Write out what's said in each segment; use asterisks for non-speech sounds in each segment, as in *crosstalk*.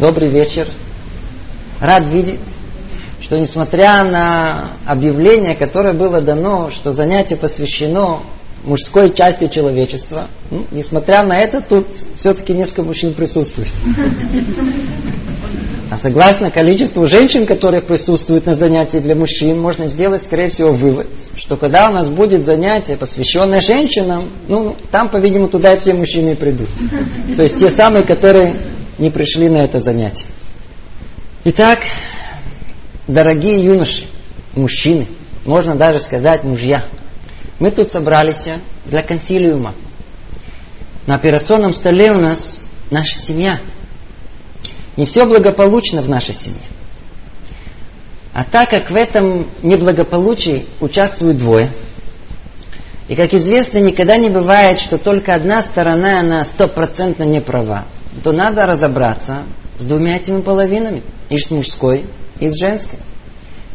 Добрый вечер. Рад видеть, что несмотря на объявление, которое было дано, что занятие посвящено мужской части человечества, ну, несмотря на это, тут все-таки несколько мужчин присутствует. А согласно количеству женщин, которые присутствуют на занятии для мужчин, можно сделать, скорее всего, вывод, что когда у нас будет занятие, посвященное женщинам, ну, там, по-видимому, туда и все мужчины придут. То есть те самые, которые не пришли на это занятие. Итак, дорогие юноши, мужчины, можно даже сказать мужья, мы тут собрались для консилиума. На операционном столе у нас наша семья – не все благополучно в нашей семье. А так как в этом неблагополучии участвуют двое, и, как известно, никогда не бывает, что только одна сторона, она стопроцентно не права, то надо разобраться с двумя этими половинами, и с мужской, и с женской.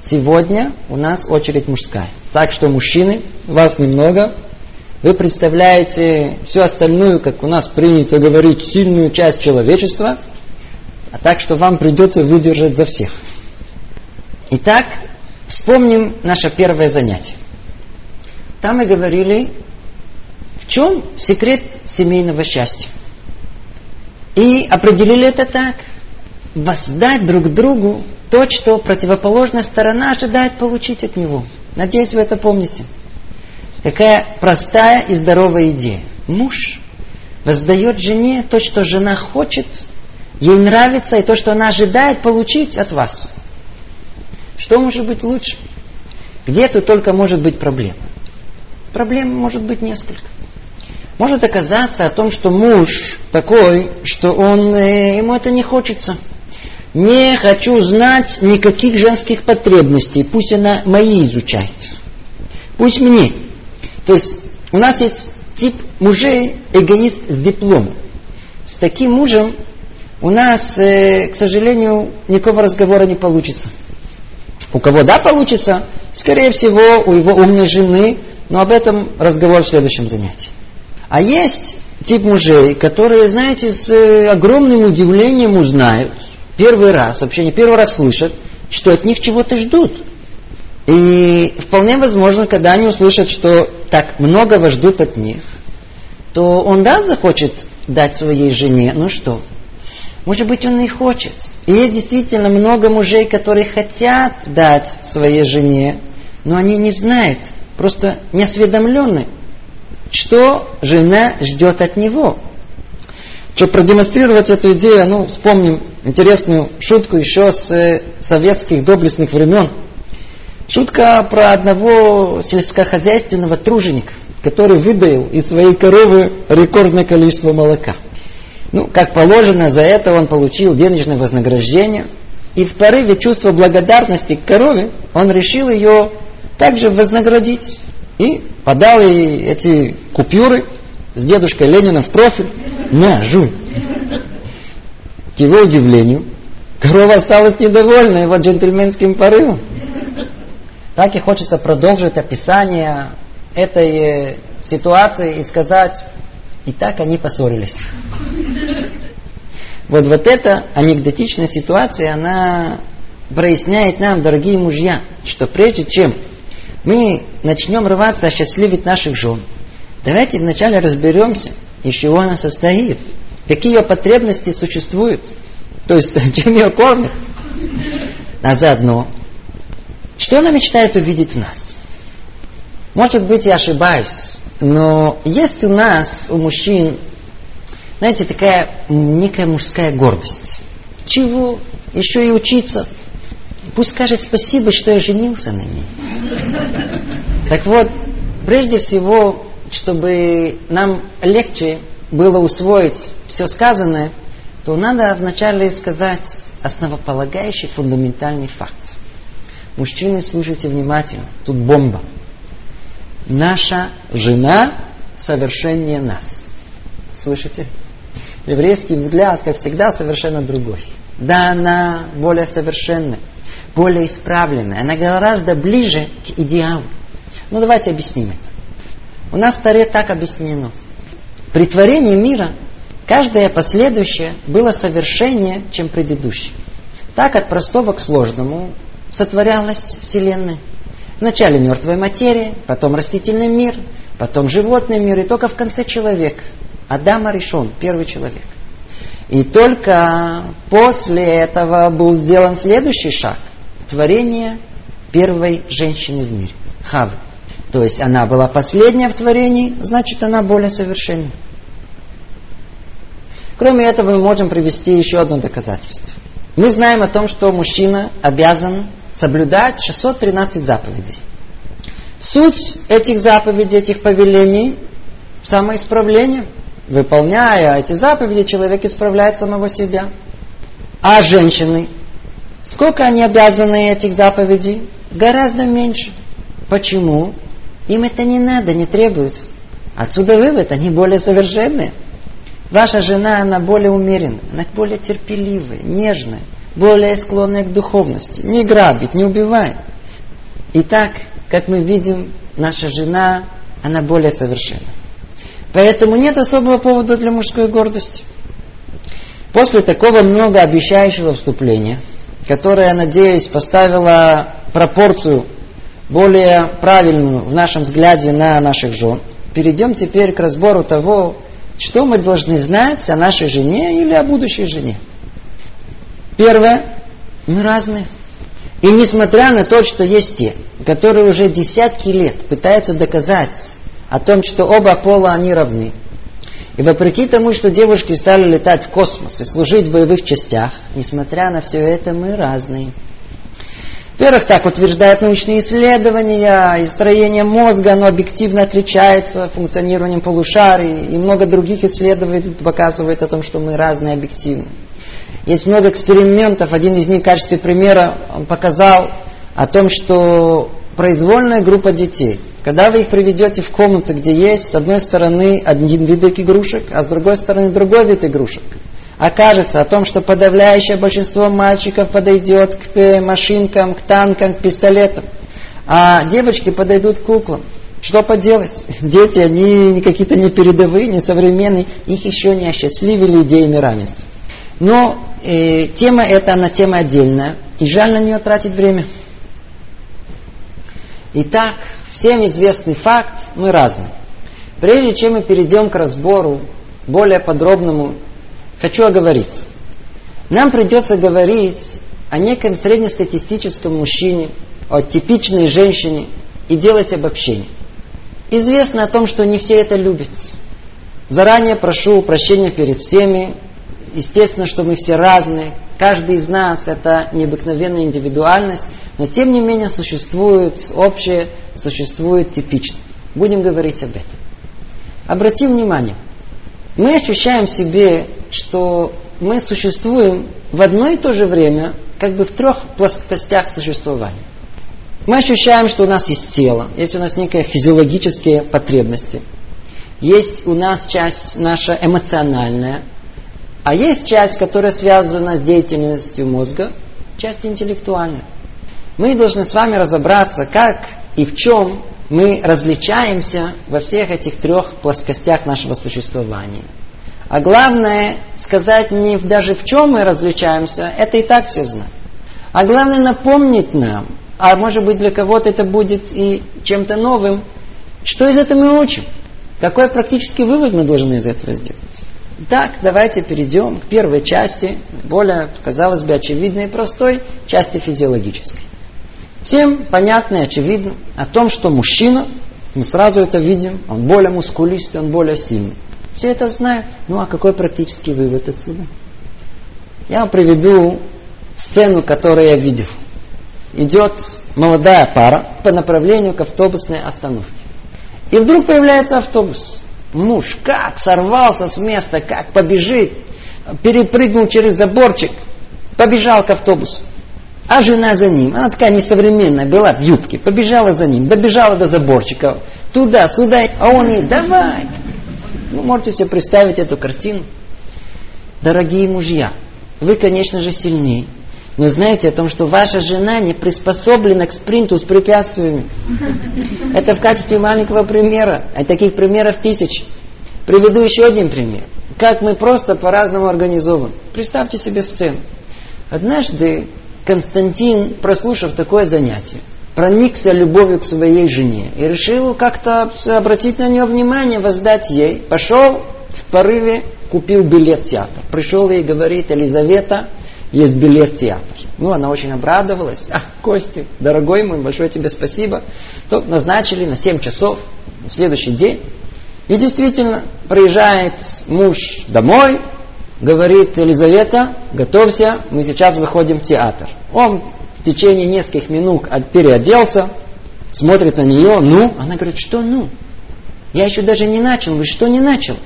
Сегодня у нас очередь мужская. Так что, мужчины, вас немного, вы представляете всю остальную, как у нас принято говорить, сильную часть человечества – а так что вам придется выдержать за всех. Итак, вспомним наше первое занятие. Там мы говорили, в чем секрет семейного счастья. И определили это так. Воздать друг другу то, что противоположная сторона ожидает получить от него. Надеюсь, вы это помните. Какая простая и здоровая идея. Муж воздает жене то, что жена хочет, Ей нравится и то, что она ожидает получить от вас. Что может быть лучше? Где тут только может быть проблема? Проблем может быть несколько. Может оказаться о том, что муж такой, что он, э, ему это не хочется. Не хочу знать никаких женских потребностей. Пусть она мои изучает. Пусть мне. То есть у нас есть тип мужей эгоист с дипломом. С таким мужем у нас, э, к сожалению, никакого разговора не получится. У кого да получится, скорее всего, у его умной жены, но об этом разговор в следующем занятии. А есть тип мужей, которые, знаете, с э, огромным удивлением узнают, первый раз, вообще не первый раз слышат, что от них чего-то ждут. И вполне возможно, когда они услышат, что так многого ждут от них, то он да захочет дать своей жене, ну что, может быть, он и хочет. И есть действительно много мужей, которые хотят дать своей жене, но они не знают, просто не осведомлены, что жена ждет от него. Чтобы продемонстрировать эту идею, ну, вспомним интересную шутку еще с э, советских доблестных времен. Шутка про одного сельскохозяйственного труженика, который выдаил из своей коровы рекордное количество молока. Ну, как положено, за это он получил денежное вознаграждение. И в порыве чувства благодарности к корове он решил ее также вознаградить. И подал ей эти купюры с дедушкой Лениным в профиль. На, жуй. К его удивлению, корова осталась недовольна его джентльменским порывом. Так и хочется продолжить описание этой э, ситуации и сказать, и так они поссорились. Вот, вот эта анекдотичная ситуация, она проясняет нам, дорогие мужья, что прежде чем мы начнем рваться осчастливить наших жен, давайте вначале разберемся, из чего она состоит, какие ее потребности существуют, то есть *laughs* чем ее кормят, а заодно, что она мечтает увидеть в нас. Может быть, я ошибаюсь, но есть у нас, у мужчин, знаете, такая некая мужская гордость. Чего? Еще и учиться. Пусть скажет спасибо, что я женился на ней. Так вот, прежде всего, чтобы нам легче было усвоить все сказанное, то надо вначале сказать основополагающий фундаментальный факт. Мужчины, слушайте внимательно, тут бомба наша жена совершеннее нас. Слышите? Еврейский взгляд, как всегда, совершенно другой. Да, она более совершенная, более исправленная, она гораздо ближе к идеалу. Ну, давайте объясним это. У нас в Таре так объяснено. При творении мира Каждое последующее было совершеннее, чем предыдущее. Так от простого к сложному сотворялась Вселенная. Вначале мертвая материя, потом растительный мир, потом животный мир, и только в конце человек. Адама решен, первый человек. И только после этого был сделан следующий шаг – творение первой женщины в мире – Хавы. То есть она была последняя в творении, значит она более совершенна. Кроме этого мы можем привести еще одно доказательство. Мы знаем о том, что мужчина обязан соблюдать 613 заповедей. Суть этих заповедей, этих повелений – самоисправление. Выполняя эти заповеди, человек исправляет самого себя. А женщины, сколько они обязаны этих заповедей? Гораздо меньше. Почему? Им это не надо, не требуется. Отсюда вывод, они более совершенные. Ваша жена, она более умеренная, она более терпеливая, нежная, более склонная к духовности, не грабит, не убивает. Итак, как мы видим, наша жена, она более совершенна. Поэтому нет особого повода для мужской гордости. После такого многообещающего вступления, которое, надеюсь, поставило пропорцию более правильную в нашем взгляде на наших жен, перейдем теперь к разбору того, что мы должны знать о нашей жене или о будущей жене. Первое, мы разные. И несмотря на то, что есть те, которые уже десятки лет пытаются доказать о том, что оба пола они равны, и вопреки тому, что девушки стали летать в космос и служить в боевых частях, несмотря на все это, мы разные. Во-первых, так утверждают научные исследования, и строение мозга, оно объективно отличается функционированием полушарий, и много других исследований показывает о том, что мы разные объективно. Есть много экспериментов, один из них в качестве примера он показал о том, что произвольная группа детей, когда вы их приведете в комнату, где есть с одной стороны один вид игрушек, а с другой стороны другой вид игрушек – окажется о том, что подавляющее большинство мальчиков подойдет к э, машинкам, к танкам, к пистолетам, а девочки подойдут к куклам. Что поделать? *laughs* Дети, они какие-то не передовые, не современные, их еще не осчастливили идеями равенства. Но э, тема эта, она тема отдельная, и жаль на нее тратить время. Итак, всем известный факт, мы разные. Прежде чем мы перейдем к разбору, более подробному хочу оговориться. Нам придется говорить о неком среднестатистическом мужчине, о типичной женщине и делать обобщение. Известно о том, что не все это любят. Заранее прошу прощения перед всеми. Естественно, что мы все разные. Каждый из нас это необыкновенная индивидуальность, но тем не менее существует общее, существует типично. Будем говорить об этом. Обратим внимание, мы ощущаем в себе, что мы существуем в одно и то же время, как бы в трех плоскостях существования. Мы ощущаем, что у нас есть тело, есть у нас некие физиологические потребности, есть у нас часть наша эмоциональная, а есть часть, которая связана с деятельностью мозга, часть интеллектуальная. Мы должны с вами разобраться, как и в чем мы различаемся во всех этих трех плоскостях нашего существования. А главное сказать не даже в чем мы различаемся, это и так все знают. А главное напомнить нам, а может быть для кого-то это будет и чем-то новым, что из этого мы учим. Какой практический вывод мы должны из этого сделать? Так, давайте перейдем к первой части, более, казалось бы, очевидной и простой, части физиологической. Всем понятно и очевидно о том, что мужчина, мы сразу это видим, он более мускулистый, он более сильный. Все это знают. Ну а какой практический вывод отсюда? Я вам приведу сцену, которую я видел. Идет молодая пара по направлению к автобусной остановке. И вдруг появляется автобус. Муж как сорвался с места, как побежит, перепрыгнул через заборчик, побежал к автобусу. А жена за ним, она такая несовременная, была в юбке, побежала за ним, добежала до заборчика, туда, сюда, а он ей, давай. Ну, можете себе представить эту картину. Дорогие мужья, вы, конечно же, сильнее, но знаете о том, что ваша жена не приспособлена к спринту с препятствиями. Это в качестве маленького примера, а таких примеров тысячи. Приведу еще один пример. как мы просто по-разному организованы. Представьте себе сцену. Однажды Константин, прослушав такое занятие, проникся любовью к своей жене и решил как-то обратить на нее внимание, воздать ей. Пошел в порыве, купил билет в театр. Пришел ей и говорит, Елизавета, есть билет в театр. Ну, она очень обрадовалась. А, Костя, дорогой мой, большое тебе спасибо. То назначили на 7 часов на следующий день. И действительно, приезжает муж домой, говорит, Елизавета, готовься, мы сейчас выходим в театр. Он в течение нескольких минут переоделся, смотрит на нее, ну, она говорит, что ну? Я еще даже не начал. Говорит, что не начал?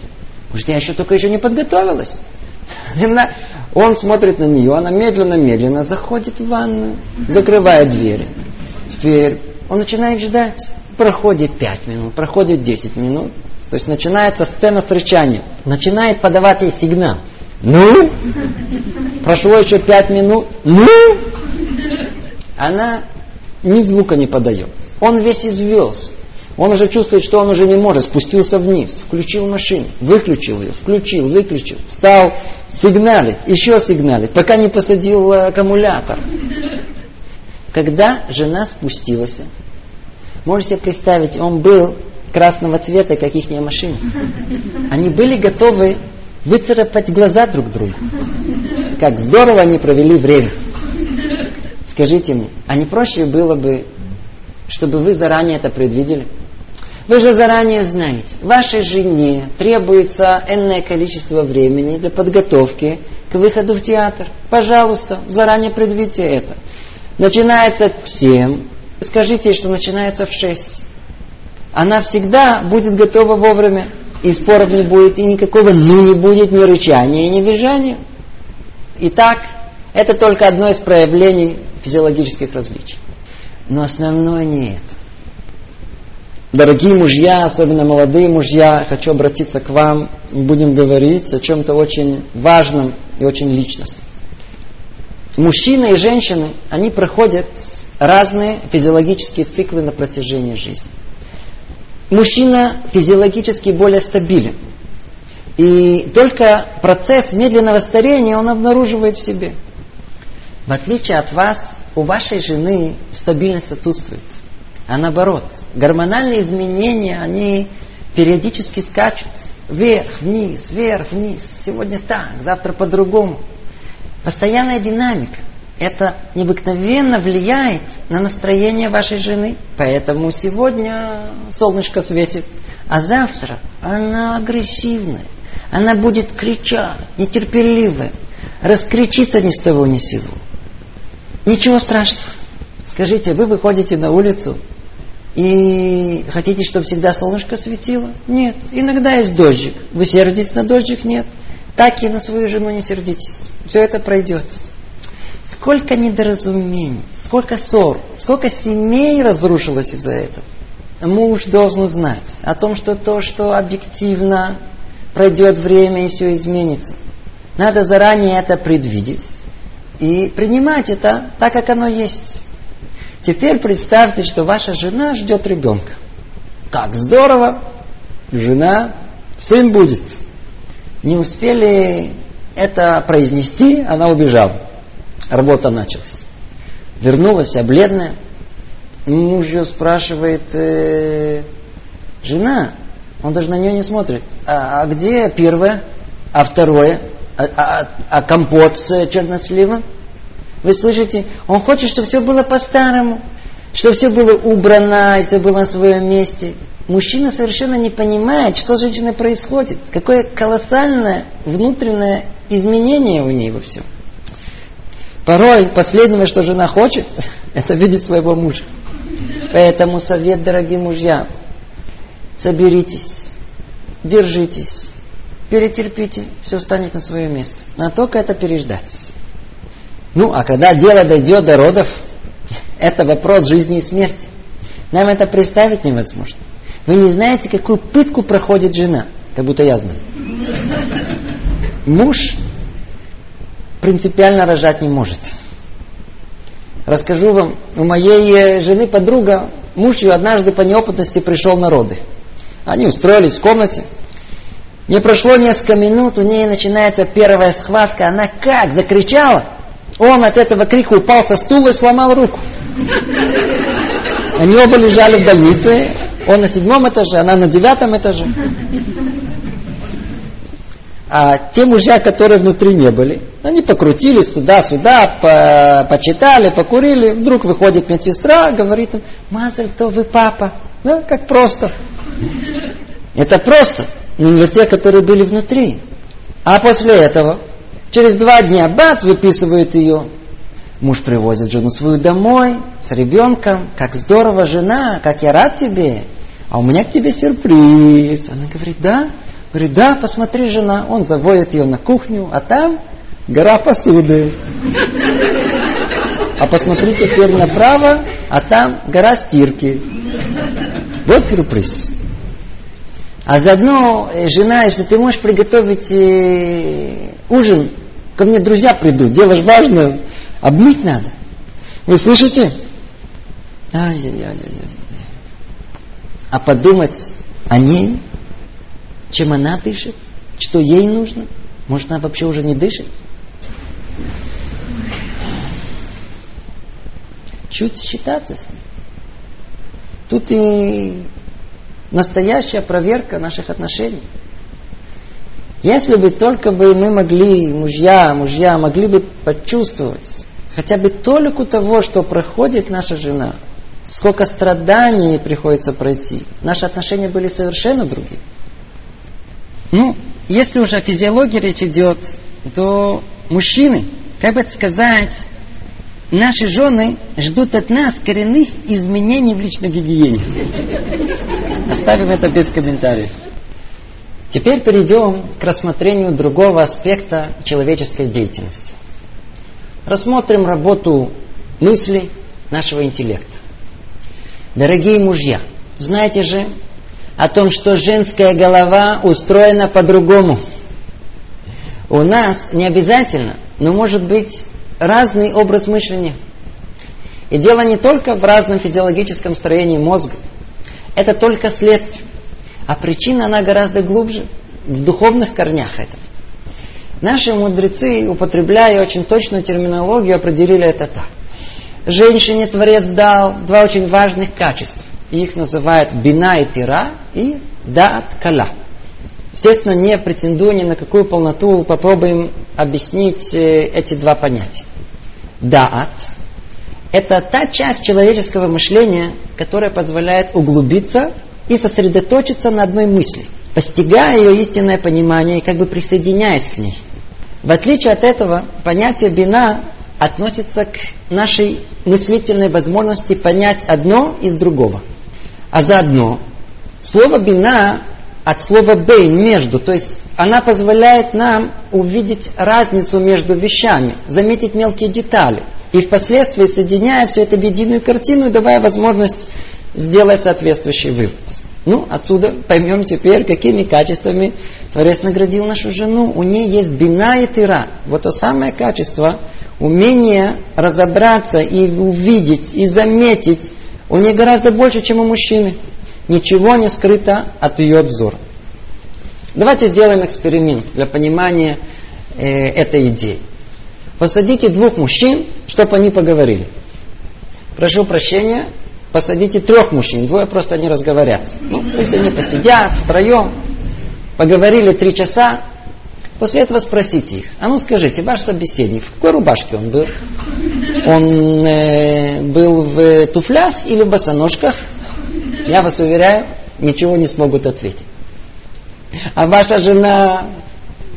Говорит, я еще только еще не подготовилась. *laughs* Он смотрит на нее, она медленно-медленно заходит в ванную, закрывает двери. Теперь он начинает ждать. Проходит 5 минут, проходит 10 минут. То есть начинается сцена встречания. Начинает подавать ей сигнал. Ну? Прошло еще 5 минут. Ну? Она ни звука не подает. Он весь извелся. Он уже чувствует, что он уже не может, спустился вниз, включил машину, выключил ее, включил, выключил, стал сигналить, еще сигналить, пока не посадил э, аккумулятор. Когда жена спустилась, можете представить, он был красного цвета, как их машина. Они были готовы выцарапать глаза друг другу. Как здорово они провели время. Скажите мне, а не проще было бы, чтобы вы заранее это предвидели? Вы же заранее знаете, вашей жене требуется энное количество времени для подготовки к выходу в театр. Пожалуйста, заранее предвидите это. Начинается в 7. Скажите, что начинается в 6. Она всегда будет готова вовремя. И споров не будет, и никакого ну не будет, ни рычания, ни визжания. Итак, это только одно из проявлений физиологических различий. Но основное не это. Дорогие мужья, особенно молодые мужья, хочу обратиться к вам. Будем говорить о чем-то очень важном и очень личностном. Мужчины и женщины, они проходят разные физиологические циклы на протяжении жизни. Мужчина физиологически более стабилен. И только процесс медленного старения он обнаруживает в себе. В отличие от вас, у вашей жены стабильность отсутствует. А наоборот, гормональные изменения, они периодически скачут вверх, вниз, вверх, вниз. Сегодня так, завтра по-другому. Постоянная динамика. Это необыкновенно влияет на настроение вашей жены. Поэтому сегодня солнышко светит, а завтра она агрессивная. Она будет кричать, нетерпеливая, раскричиться ни с того ни с сего. Ничего страшного. Скажите, вы выходите на улицу, и хотите, чтобы всегда солнышко светило? Нет. Иногда есть дождик. Вы сердитесь на дождик? Нет. Так и на свою жену не сердитесь. Все это пройдет. Сколько недоразумений, сколько ссор, сколько семей разрушилось из-за этого. Муж должен знать о том, что то, что объективно пройдет время и все изменится. Надо заранее это предвидеть и принимать это так, как оно есть. Теперь представьте, что ваша жена ждет ребенка. Как здорово! Жена, сын будет. Не успели это произнести, она убежала. Работа началась. Вернулась вся бледная. Муж ее спрашивает, э, жена, он даже на нее не смотрит. А, а где первое? А второе? А, а, а компот с черносливом? Вы слышите? Он хочет, чтобы все было по-старому, чтобы все было убрано и все было на своем месте. Мужчина совершенно не понимает, что с женщиной происходит, какое колоссальное внутреннее изменение у ней во всем. Порой последнее, что жена хочет, *laughs* это видеть своего мужа. Поэтому совет, дорогие мужья, соберитесь, держитесь, перетерпите, все станет на свое место. Надо только это переждать. Ну, а когда дело дойдет до родов, *laughs* это вопрос жизни и смерти. Нам это представить невозможно. Вы не знаете, какую пытку проходит жена, как будто я знаю. Муж принципиально рожать не может. Расскажу вам, у моей э, жены подруга, муж ее однажды по неопытности пришел на роды. Они устроились в комнате. Не прошло несколько минут, у нее начинается первая схватка. Она как закричала. Он от этого крика упал со стула и сломал руку. Они оба лежали в больнице. Он на седьмом этаже, она на девятом этаже. А те мужья, которые внутри не были, они покрутились туда-сюда, по, почитали, покурили. Вдруг выходит медсестра, говорит им, Мазаль, то вы папа. Ну, как просто. Это просто. Но для тех, которые были внутри. А после этого, через два дня, бац, выписывают ее. Муж привозит жену свою домой, с ребенком. Как здорово, жена, как я рад тебе. А у меня к тебе сюрприз. Она говорит, да? Говорит, да, посмотри, жена. Он заводит ее на кухню, а там гора посуды. А посмотри теперь направо, а там гора стирки. Вот сюрприз. А заодно, э, жена, если ты можешь приготовить э, ужин, ко мне друзья придут, дело же важно, обмыть надо. Вы слышите? Ай-яй-яй-яй. А подумать о ней, чем она дышит, что ей нужно, может она вообще уже не дышит? Чуть считаться с ней. Тут и настоящая проверка наших отношений. Если бы только бы мы могли, мужья, мужья, могли бы почувствовать хотя бы толику того, что проходит наша жена, сколько страданий приходится пройти, наши отношения были совершенно другие. Ну, если уже о физиологии речь идет, то мужчины, как бы сказать, наши жены ждут от нас коренных изменений в личной гигиене. Оставим это без комментариев. Теперь перейдем к рассмотрению другого аспекта человеческой деятельности. Рассмотрим работу мыслей нашего интеллекта. Дорогие мужья, знаете же о том, что женская голова устроена по-другому. У нас не обязательно, но может быть разный образ мышления. И дело не только в разном физиологическом строении мозга. Это только следствие. А причина, она гораздо глубже, в духовных корнях этого. Наши мудрецы, употребляя очень точную терминологию, определили это так. Женщине Творец дал два очень важных качества. Их называют бина и тира и даат кала. Естественно, не претендуя ни на какую полноту, попробуем объяснить э, эти два понятия. Даат – это та часть человеческого мышления, которая позволяет углубиться и сосредоточиться на одной мысли, постигая ее истинное понимание и как бы присоединяясь к ней. В отличие от этого, понятие бина относится к нашей мыслительной возможности понять одно из другого. А заодно слово бина от слова бейн между, то есть она позволяет нам увидеть разницу между вещами, заметить мелкие детали и впоследствии соединяя все это в единую картину и давая возможность сделать соответствующий вывод. Ну, отсюда поймем теперь, какими качествами Творец наградил нашу жену. У нее есть бина и тира. Вот то самое качество, умение разобраться и увидеть, и заметить, у нее гораздо больше, чем у мужчины. Ничего не скрыто от ее обзора. Давайте сделаем эксперимент для понимания э, этой идеи. Посадите двух мужчин, чтобы они поговорили. Прошу прощения, посадите трех мужчин, двое просто не разговорятся. Ну, пусть они посидят втроем, поговорили три часа, после этого спросите их, а ну скажите, ваш собеседник, в какой рубашке он был? Он э, был в туфлях или в босоножках? Я вас уверяю, ничего не смогут ответить. А ваша жена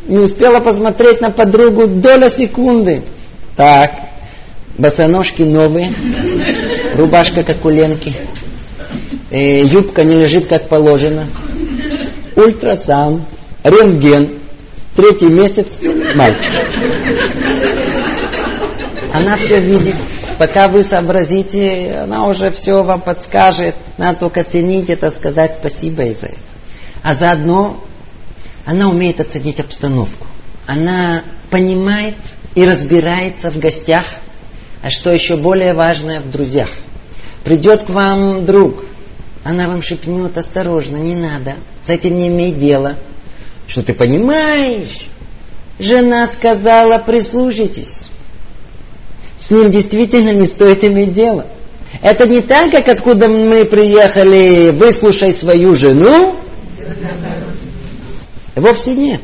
не успела посмотреть на подругу доля секунды. Так, босоножки новые, рубашка как у Ленки, э, юбка не лежит как положено, ультрасаунд, рентген, третий месяц мальчик. Она все видит, пока вы сообразите, она уже все вам подскажет, надо только ценить это, сказать спасибо и за это. А заодно она умеет оценить обстановку. Она понимает и разбирается в гостях, а что еще более важное, в друзьях. Придет к вам друг, она вам шепнет, осторожно, не надо, с этим не имей дела. Что ты понимаешь? Жена сказала, прислушайтесь. С ним действительно не стоит иметь дело. Это не так, как откуда мы приехали, выслушай свою жену. Вовсе нет.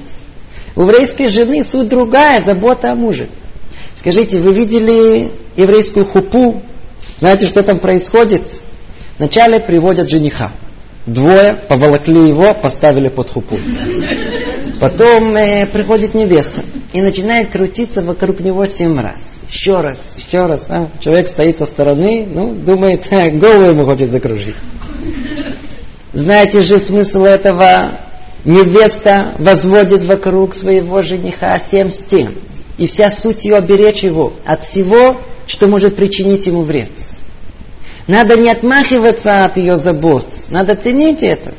У еврейской жены суть другая, забота о муже. Скажите, вы видели еврейскую хупу? Знаете, что там происходит? Вначале приводят жениха. Двое поволокли его, поставили под хупу. Потом э, приходит невеста и начинает крутиться вокруг него семь раз. Еще раз, еще раз. А? Человек стоит со стороны, ну, думает, голову ему хочет закружить. Знаете же смысл этого? Невеста возводит вокруг своего жениха семь стен. И вся суть ее беречь его от всего, что может причинить ему вред. Надо не отмахиваться от ее забот, надо ценить это.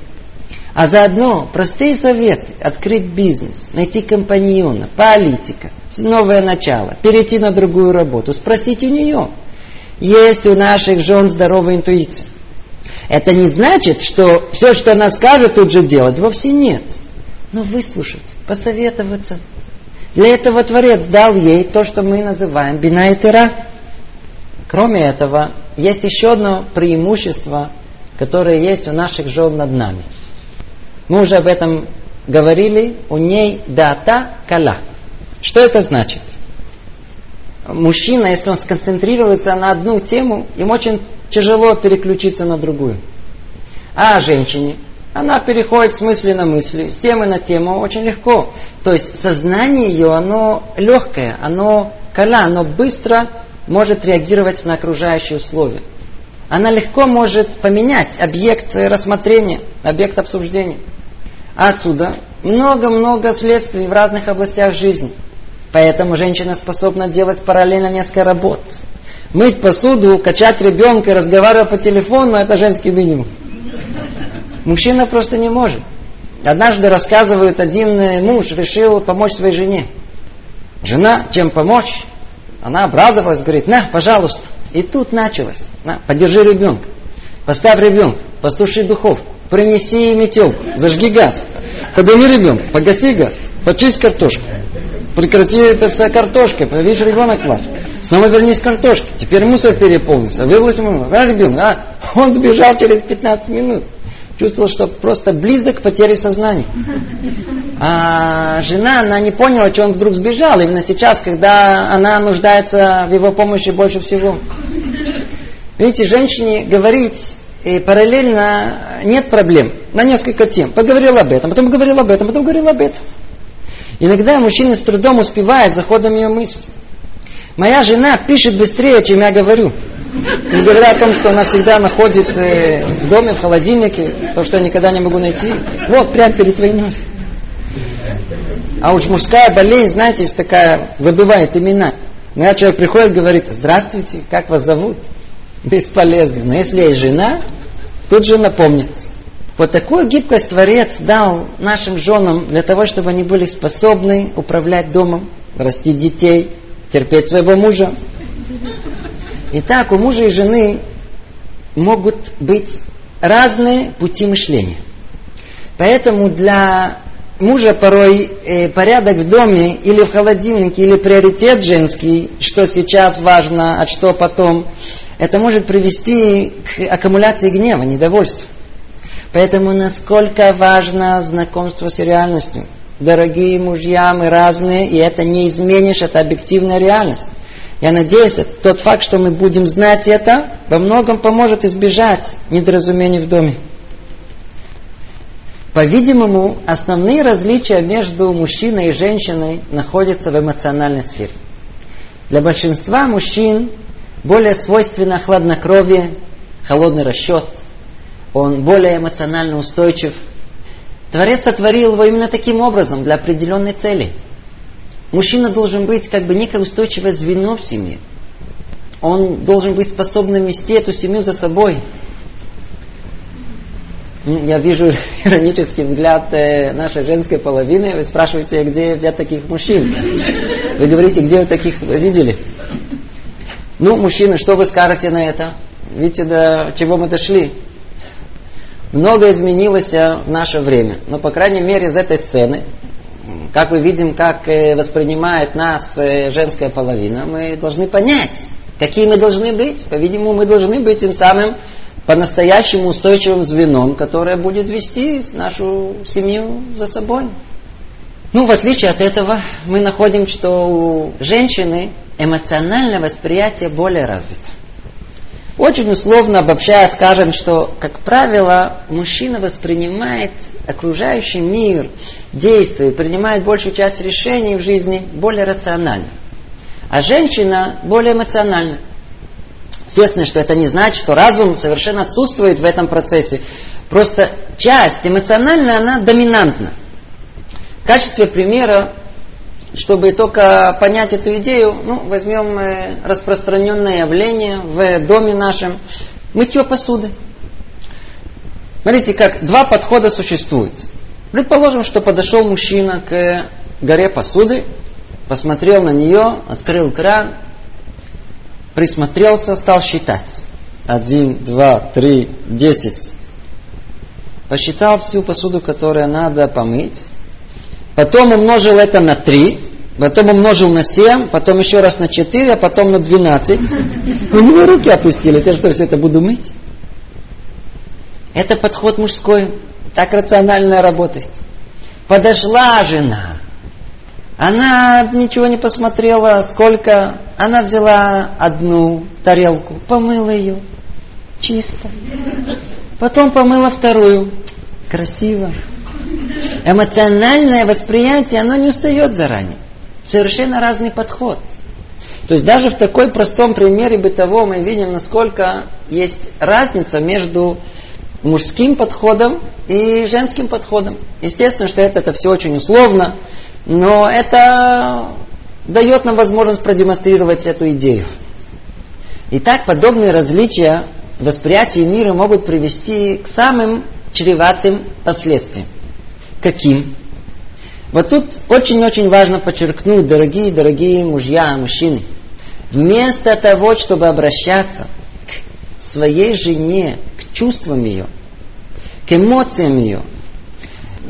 А заодно простые советы, открыть бизнес, найти компаньона, политика, новое начало, перейти на другую работу, спросить у нее. Есть у наших жен здоровая интуиция. Это не значит, что все, что она скажет, тут же делать. Вовсе нет. Но выслушать, посоветоваться. Для этого Творец дал ей то, что мы называем бина. Кроме этого, есть еще одно преимущество, которое есть у наших жен над нами. Мы уже об этом говорили, у ней дата кала. Что это значит? Мужчина, если он сконцентрируется на одну тему, им очень тяжело переключиться на другую. А женщине, она переходит с мысли на мысли, с темы на тему очень легко. То есть сознание ее, оно легкое, оно кала, оно быстро может реагировать на окружающие условия. Она легко может поменять объект рассмотрения, объект обсуждения. А отсюда много-много следствий в разных областях жизни. Поэтому женщина способна делать параллельно несколько работ. Мыть посуду, качать ребенка, разговаривать по телефону – это женский минимум. Мужчина просто не может. Однажды рассказывает один муж, решил помочь своей жене. Жена, чем помочь? Она обрадовалась, говорит, на, пожалуйста. И тут началось. На, подержи ребенка. Поставь ребенка, постуши духовку, принеси метелку, зажги газ. Подними ребенка, погаси газ, почисть картошку. Прекрати с картошкой, видишь, ребенок плачет. Снова вернись к картошке. Теперь мусор переполнился. Выбрось ему. А, ребенок, а? Он сбежал через 15 минут. Чувствовал, что просто близок к потере сознания. *laughs* А жена, она не поняла, что он вдруг сбежал. Именно сейчас, когда она нуждается в его помощи больше всего. Видите, женщине говорить и параллельно нет проблем на несколько тем. Поговорил об этом, потом говорил об этом, потом говорил об этом. Иногда мужчина с трудом успевает за ходом ее мысли. Моя жена пишет быстрее, чем я говорю. Не говоря о том, что она всегда находит э, в доме, в холодильнике, то, что я никогда не могу найти. Вот, прямо перед твоим носом. А уж мужская болезнь, знаете, есть такая, забывает имена. Когда человек приходит, говорит, здравствуйте, как вас зовут? Бесполезно. Но если есть жена, тут же напомнит. Вот такую гибкость Творец дал нашим женам для того, чтобы они были способны управлять домом, растить детей, терпеть своего мужа. Итак, у мужа и жены могут быть разные пути мышления. Поэтому для мужа порой э, порядок в доме или в холодильнике, или приоритет женский, что сейчас важно, а что потом, это может привести к аккумуляции гнева, недовольства. Поэтому насколько важно знакомство с реальностью. Дорогие мужья, мы разные, и это не изменишь, это объективная реальность. Я надеюсь, тот факт, что мы будем знать это, во многом поможет избежать недоразумений в доме. По-видимому, основные различия между мужчиной и женщиной находятся в эмоциональной сфере. Для большинства мужчин более свойственно хладнокровие, холодный расчет, он более эмоционально устойчив. Творец сотворил его именно таким образом, для определенной цели. Мужчина должен быть как бы некое устойчивое звено в семье. Он должен быть способным вести эту семью за собой. Я вижу *laughs* иронический взгляд э, нашей женской половины. Вы спрашиваете, где взять таких мужчин? Вы говорите, где вы таких видели? Ну, мужчины, что вы скажете на это? Видите, до чего мы дошли? Многое изменилось в наше время. Но, по крайней мере, из этой сцены, как мы видим, как э, воспринимает нас э, женская половина, мы должны понять, какие мы должны быть. По-видимому, мы должны быть тем самым по-настоящему устойчивым звеном, которое будет вести нашу семью за собой. Ну, в отличие от этого, мы находим, что у женщины эмоциональное восприятие более развито. Очень условно обобщая скажем, что, как правило, мужчина воспринимает окружающий мир, действия, принимает большую часть решений в жизни более рационально. А женщина более эмоциональна. Естественно, что это не значит, что разум совершенно отсутствует в этом процессе. Просто часть эмоциональная, она доминантна. В качестве примера, чтобы только понять эту идею, ну, возьмем э, распространенное явление в доме нашем, мытье посуды. Смотрите, как два подхода существуют. Предположим, что подошел мужчина к горе посуды, посмотрел на нее, открыл кран, присмотрелся, стал считать. Один, два, три, десять. Посчитал всю посуду, которую надо помыть. Потом умножил это на три. Потом умножил на семь. Потом еще раз на четыре, а потом на двенадцать. *laughs* У него руки опустились. Я что, все это буду мыть? Это подход мужской. Так рационально работает. Подошла жена. Она ничего не посмотрела, сколько. Она взяла одну тарелку, помыла ее. Чисто. Потом помыла вторую. Красиво. Эмоциональное восприятие, оно не устает заранее. Совершенно разный подход. То есть даже в такой простом примере бытовом мы видим, насколько есть разница между мужским подходом и женским подходом. Естественно, что это, это все очень условно, но это дает нам возможность продемонстрировать эту идею. Итак, подобные различия в восприятии мира могут привести к самым чреватым последствиям. Каким? Вот тут очень-очень важно подчеркнуть, дорогие-дорогие мужья, мужчины, вместо того, чтобы обращаться к своей жене, к чувствам ее, к эмоциям ее,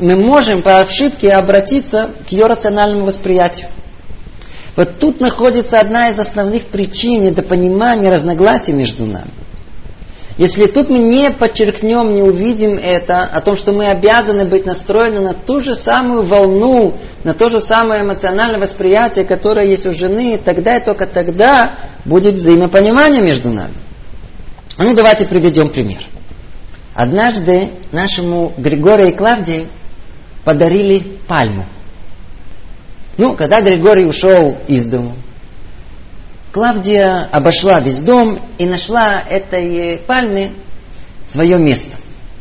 мы можем по ошибке обратиться к ее рациональному восприятию. Вот тут находится одна из основных причин недопонимания, разногласий между нами. Если тут мы не подчеркнем, не увидим это, о том, что мы обязаны быть настроены на ту же самую волну, на то же самое эмоциональное восприятие, которое есть у жены, тогда и только тогда будет взаимопонимание между нами. Ну, давайте приведем пример. Однажды нашему Григорию и Клавдии подарили пальму. Ну, когда Григорий ушел из дома, Клавдия обошла весь дом и нашла этой пальме свое место.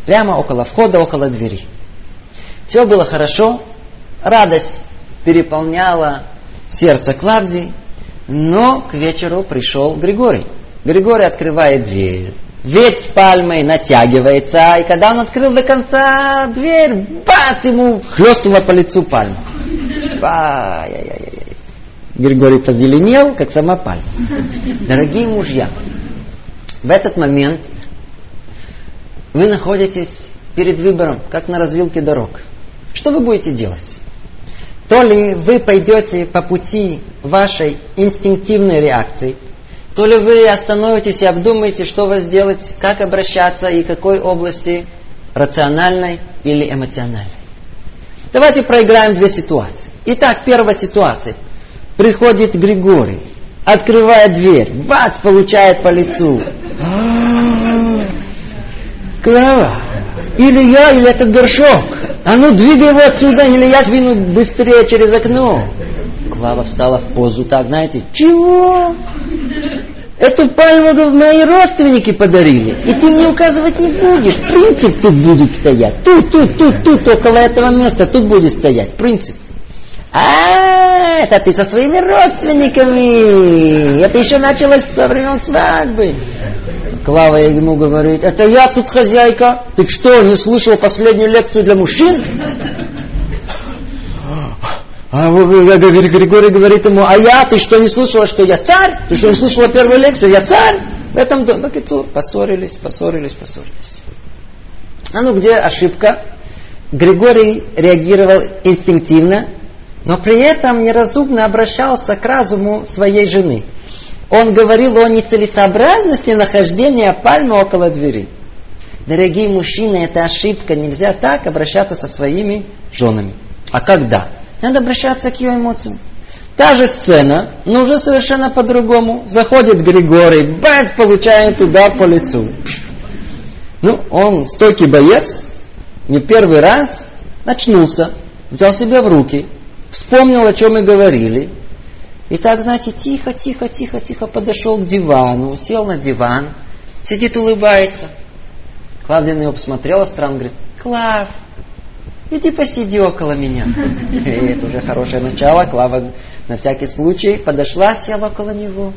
Прямо около входа, около двери. Все было хорошо, радость переполняла сердце Клавдии, но к вечеру пришел Григорий. Григорий открывает дверь, ветвь пальмы натягивается, и когда он открыл до конца дверь, бац, ему хлестнула по лицу пальма. Ай-яй-яй. Григорий позеленел, как сама пальма. *laughs* Дорогие мужья, в этот момент вы находитесь перед выбором, как на развилке дорог. Что вы будете делать? То ли вы пойдете по пути вашей инстинктивной реакции – то ли вы остановитесь и обдумаете, что вас сделать, как обращаться и какой области, рациональной или эмоциональной. Давайте проиграем две ситуации. Итак, первая ситуация. Приходит Григорий, открывает дверь, бац, получает по лицу. Клава, или я, или этот горшок. А ну, двигай его отсюда, или я двину быстрее через окно. Клава встала в позу так, знаете, чего? Эту пальму мои родственники подарили, и ты мне указывать не будешь. Принцип тут будет стоять. Тут, тут, тут, тут, около этого места, тут будет стоять. Принцип. А, это ты со своими родственниками. Это еще началось со времен свадьбы. Клава ему говорит, это я тут хозяйка. Ты что, не слышал последнюю лекцию для мужчин? А Григорий говорит ему, а я, ты что, не слышала, что я царь? Ты что, не слышала первую лекцию? Я царь? В этом доме. Поссорились, поссорились, поссорились. А ну где ошибка? Григорий реагировал инстинктивно, но при этом неразумно обращался к разуму своей жены. Он говорил о нецелесообразности нахождения пальмы около двери. Дорогие мужчины, это ошибка. Нельзя так обращаться со своими женами. А когда? Надо обращаться к ее эмоциям. Та же сцена, но уже совершенно по-другому. Заходит Григорий, бац, получает туда по лицу. Ну, он стойкий боец, не первый раз, начнулся, взял себя в руки, вспомнил, о чем мы говорили. И так, знаете, тихо, тихо, тихо, тихо подошел к дивану, сел на диван, сидит, улыбается. Клавдия на него посмотрела странно, говорит, Клав, иди посиди около меня. Это уже хорошее начало. Клава на всякий случай подошла, села около него.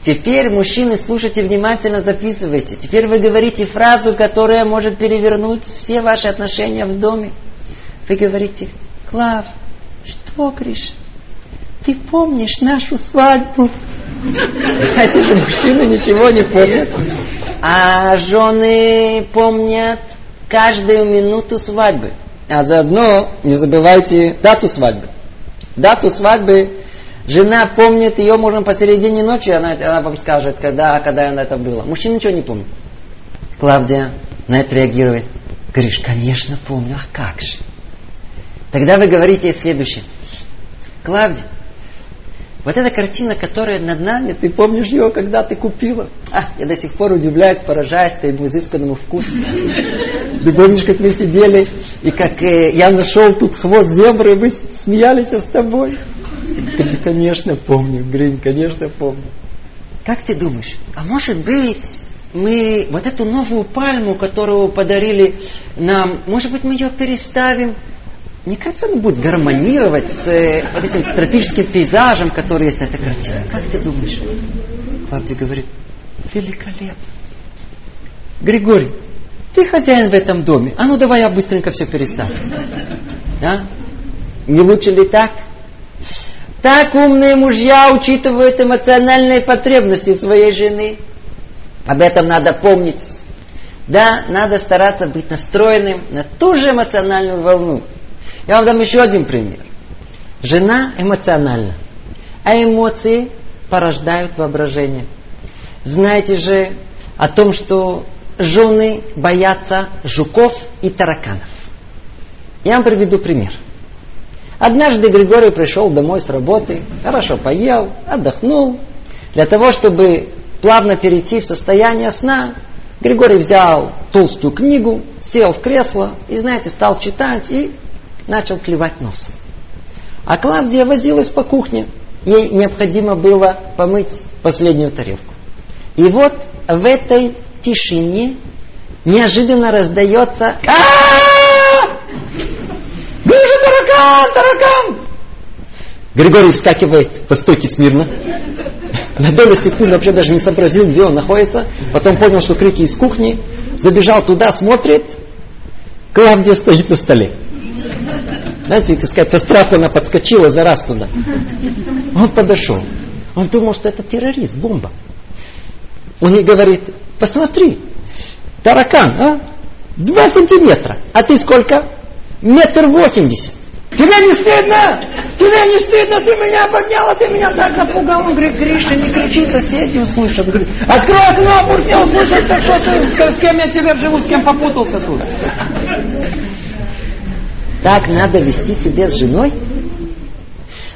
Теперь, мужчины, слушайте внимательно, записывайте. Теперь вы говорите фразу, которая может перевернуть все ваши отношения в доме. Вы говорите, Клав, что, Гриша, ты помнишь нашу свадьбу? Эти же мужчины ничего не помнят. А жены помнят каждую минуту свадьбы. А заодно не забывайте дату свадьбы. Дату свадьбы жена помнит, ее можно посередине ночи, она, она вам скажет, когда, когда она это было. Мужчина ничего не помнит. Клавдия на это реагирует. Говоришь, конечно помню, а как же? Тогда вы говорите следующее. Клавдия, вот эта картина, которая над нами, ты помнишь ее, когда ты купила? А, я до сих пор удивляюсь, поражаюсь твоему изысканному вкусу. Ты помнишь, как мы сидели, и как э, я нашел тут хвост зебры, и мы смеялись с тобой? Конечно, помню, Грин, конечно, помню. Как ты думаешь, а может быть, мы вот эту новую пальму, которую подарили нам, может быть, мы ее переставим мне кажется, он будет гармонировать с э, этим тропическим пейзажем, который есть на этой картине. Как ты думаешь? Клавдия говорит, великолепно. Григорий, ты хозяин в этом доме. А ну давай я быстренько все переставлю. Да? Не лучше ли так? Так умные мужья учитывают эмоциональные потребности своей жены. Об этом надо помнить. Да, надо стараться быть настроенным на ту же эмоциональную волну. Я вам дам еще один пример. Жена эмоциональна, а эмоции порождают воображение. Знаете же о том, что жены боятся жуков и тараканов. Я вам приведу пример. Однажды Григорий пришел домой с работы, хорошо поел, отдохнул. Для того, чтобы плавно перейти в состояние сна, Григорий взял толстую книгу, сел в кресло и, знаете, стал читать и начал клевать носом. А Клавдия возилась по кухне. Ей необходимо было помыть последнюю тарелку. И вот в этой тишине неожиданно раздается Вижу таракан, таракан! Григорий вскакивает по стойке смирно. На долю секунды вообще даже не сообразил, где он находится. Потом понял, что крики из кухни. Забежал туда, смотрит. Клавдия стоит на столе. Знаете, так сказать, со страху она подскочила за раз туда. Он подошел. Он думал, что это террорист, бомба. Он ей говорит, посмотри, таракан, а? Два сантиметра. А ты сколько? Метр восемьдесят. Тебе не стыдно? Тебе не стыдно? Ты меня подняла, ты меня так напугал. Он говорит, Гриша, не кричи, соседи услышат. Говорит, открой окно, пусть все услышат, что ты, с, с кем я себе живу, с кем попутался тут. Так надо вести себя с женой?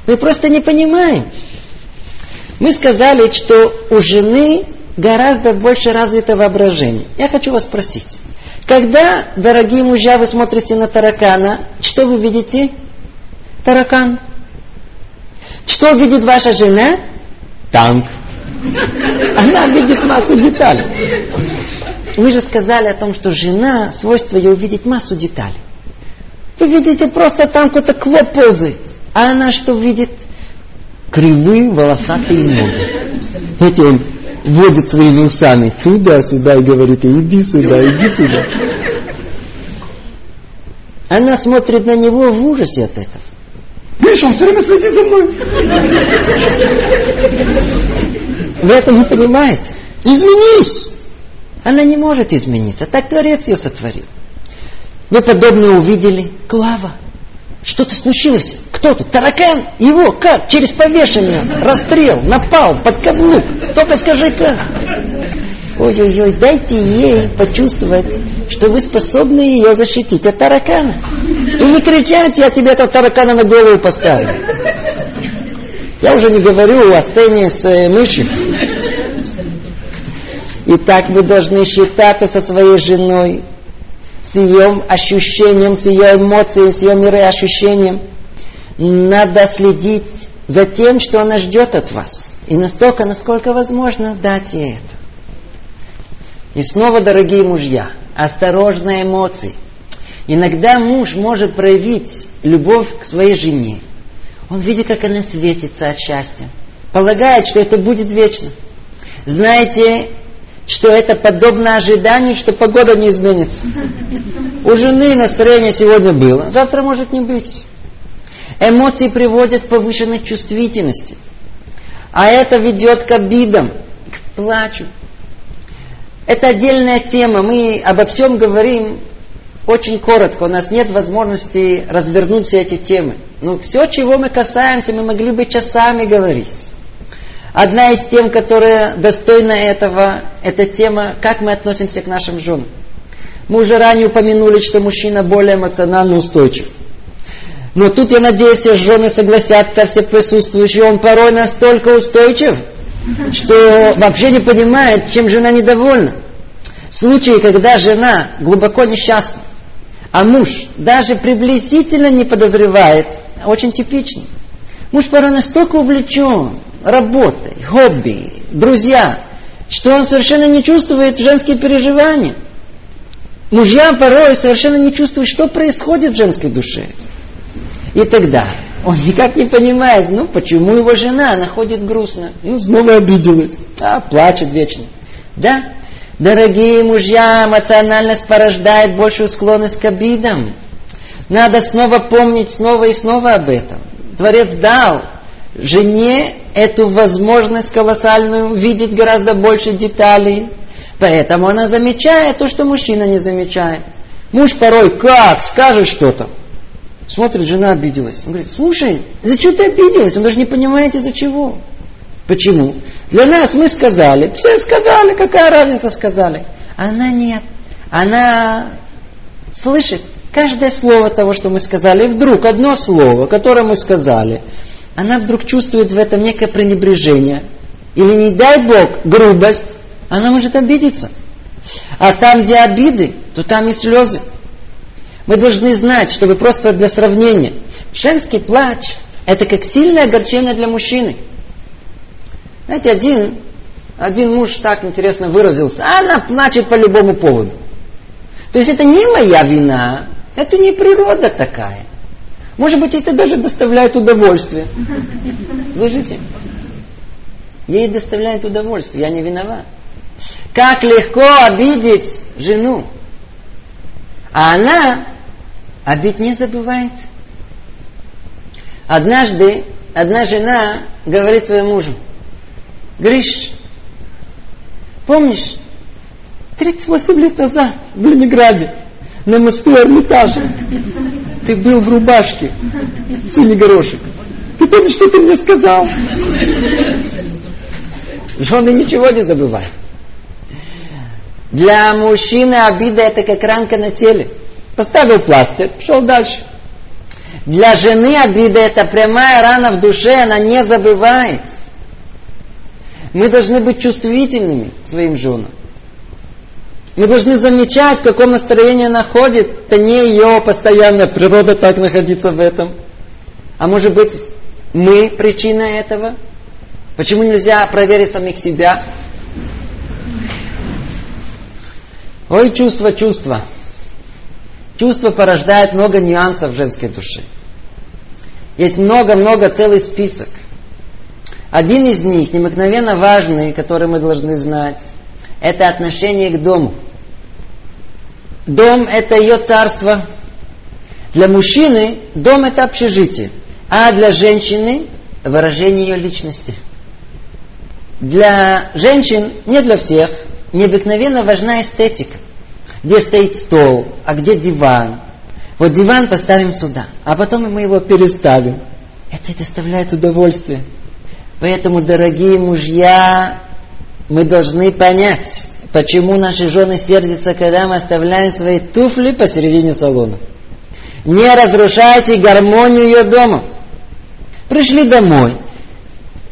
Мы просто не понимаем. Мы сказали, что у жены гораздо больше развито воображение. Я хочу вас спросить. Когда, дорогие мужья, вы смотрите на таракана, что вы видите? Таракан. Что видит ваша жена? Танк. Она видит массу деталей. Мы же сказали о том, что жена, свойство ее увидеть массу деталей. Вы видите, просто там какой-то клоп ползает. А она что видит? Кривые волосатые ноги. Знаете, он водит своими усами туда-сюда и говорит, иди сюда, иди сюда. Она смотрит на него в ужасе от этого. Видишь, он все время следит за мной. Вы это не понимаете. Изменись. Она не может измениться. Так Творец ее сотворил. Вы подобное увидели? Клава. Что-то случилось. Кто тут? Таракан? Его? Как? Через повешение. Расстрел. Напал. Под каблук. Только скажи как. Ой-ой-ой, дайте ей почувствовать, что вы способны ее защитить от таракана. И не кричать, я тебе этого таракана на голову поставлю. Я уже не говорю о сцене с э, мышью. И так вы должны считаться со своей женой, с ее ощущением, с ее эмоцией, с ее мироощущением. Надо следить за тем, что она ждет от вас. И настолько, насколько возможно, дать ей это. И снова, дорогие мужья, осторожно эмоции. Иногда муж может проявить любовь к своей жене. Он видит, как она светится от счастья. Полагает, что это будет вечно. Знаете, что это подобно ожиданию, что погода не изменится. У жены настроение сегодня было, завтра может не быть. Эмоции приводят к повышенной чувствительности. А это ведет к обидам, к плачу. Это отдельная тема. Мы обо всем говорим очень коротко. У нас нет возможности развернуть все эти темы. Но все, чего мы касаемся, мы могли бы часами говорить. Одна из тем, которая достойна этого, это тема, как мы относимся к нашим женам. Мы уже ранее упомянули, что мужчина более эмоционально устойчив. Но тут, я надеюсь, все жены согласятся, все присутствующие, он порой настолько устойчив, что вообще не понимает, чем жена недовольна. В случае, когда жена глубоко несчастна, а муж даже приблизительно не подозревает, очень типичный. Муж порой настолько увлечен, работой, хобби, друзья, что он совершенно не чувствует женские переживания. Мужья порой совершенно не чувствуют, что происходит в женской душе. И тогда он никак не понимает, ну почему его жена находит грустно. Ну снова обиделась, а плачет вечно. Да, дорогие мужья, эмоциональность порождает большую склонность к обидам. Надо снова помнить снова и снова об этом. Творец дал жене эту возможность колоссальную видеть гораздо больше деталей. Поэтому она замечает то, что мужчина не замечает. Муж порой как скажет что-то. Смотрит, жена обиделась. Он говорит, слушай, за что ты обиделась? Он даже не понимает из-за чего. Почему? Для нас мы сказали, все сказали, какая разница сказали. Она нет. Она слышит каждое слово того, что мы сказали. И вдруг одно слово, которое мы сказали, она вдруг чувствует в этом некое пренебрежение, или не дай Бог, грубость, она может обидеться. А там, где обиды, то там и слезы. Мы должны знать, чтобы просто для сравнения. Женский плач – это как сильное огорчение для мужчины. Знаете, один, один муж так интересно выразился, она плачет по любому поводу. То есть это не моя вина, это не природа такая. Может быть, это даже доставляет удовольствие. Слышите? Ей доставляет удовольствие, я не виноват. Как легко обидеть жену. А она обид не забывает. Однажды одна жена говорит своему мужу, Гриш, помнишь, 38 лет назад в Ленинграде на мосту Эрмитажа ты был в рубашке, синий горошек. Ты помнишь, что ты мне сказал? Жены ничего не забывают. Для мужчины обида это как ранка на теле. Поставил пластырь, пошел дальше. Для жены обида это прямая рана в душе, она не забывает. Мы должны быть чувствительными к своим женам. Мы должны замечать, в каком настроении она ходит. Это не ее постоянная природа так находиться в этом. А может быть, мы причина этого? Почему нельзя проверить самих себя? Ой, чувство, чувство. Чувство порождает много нюансов женской душе. Есть много-много целый список. Один из них, необыкновенно важный, который мы должны знать, это отношение к дому. Дом – это ее царство. Для мужчины дом – это общежитие, а для женщины – выражение ее личности. Для женщин, не для всех, необыкновенно важна эстетика. Где стоит стол, а где диван. Вот диван поставим сюда, а потом мы его переставим. Это доставляет удовольствие. Поэтому, дорогие мужья, мы должны понять, почему наши жены сердятся, когда мы оставляем свои туфли посередине салона. Не разрушайте гармонию ее дома. Пришли домой,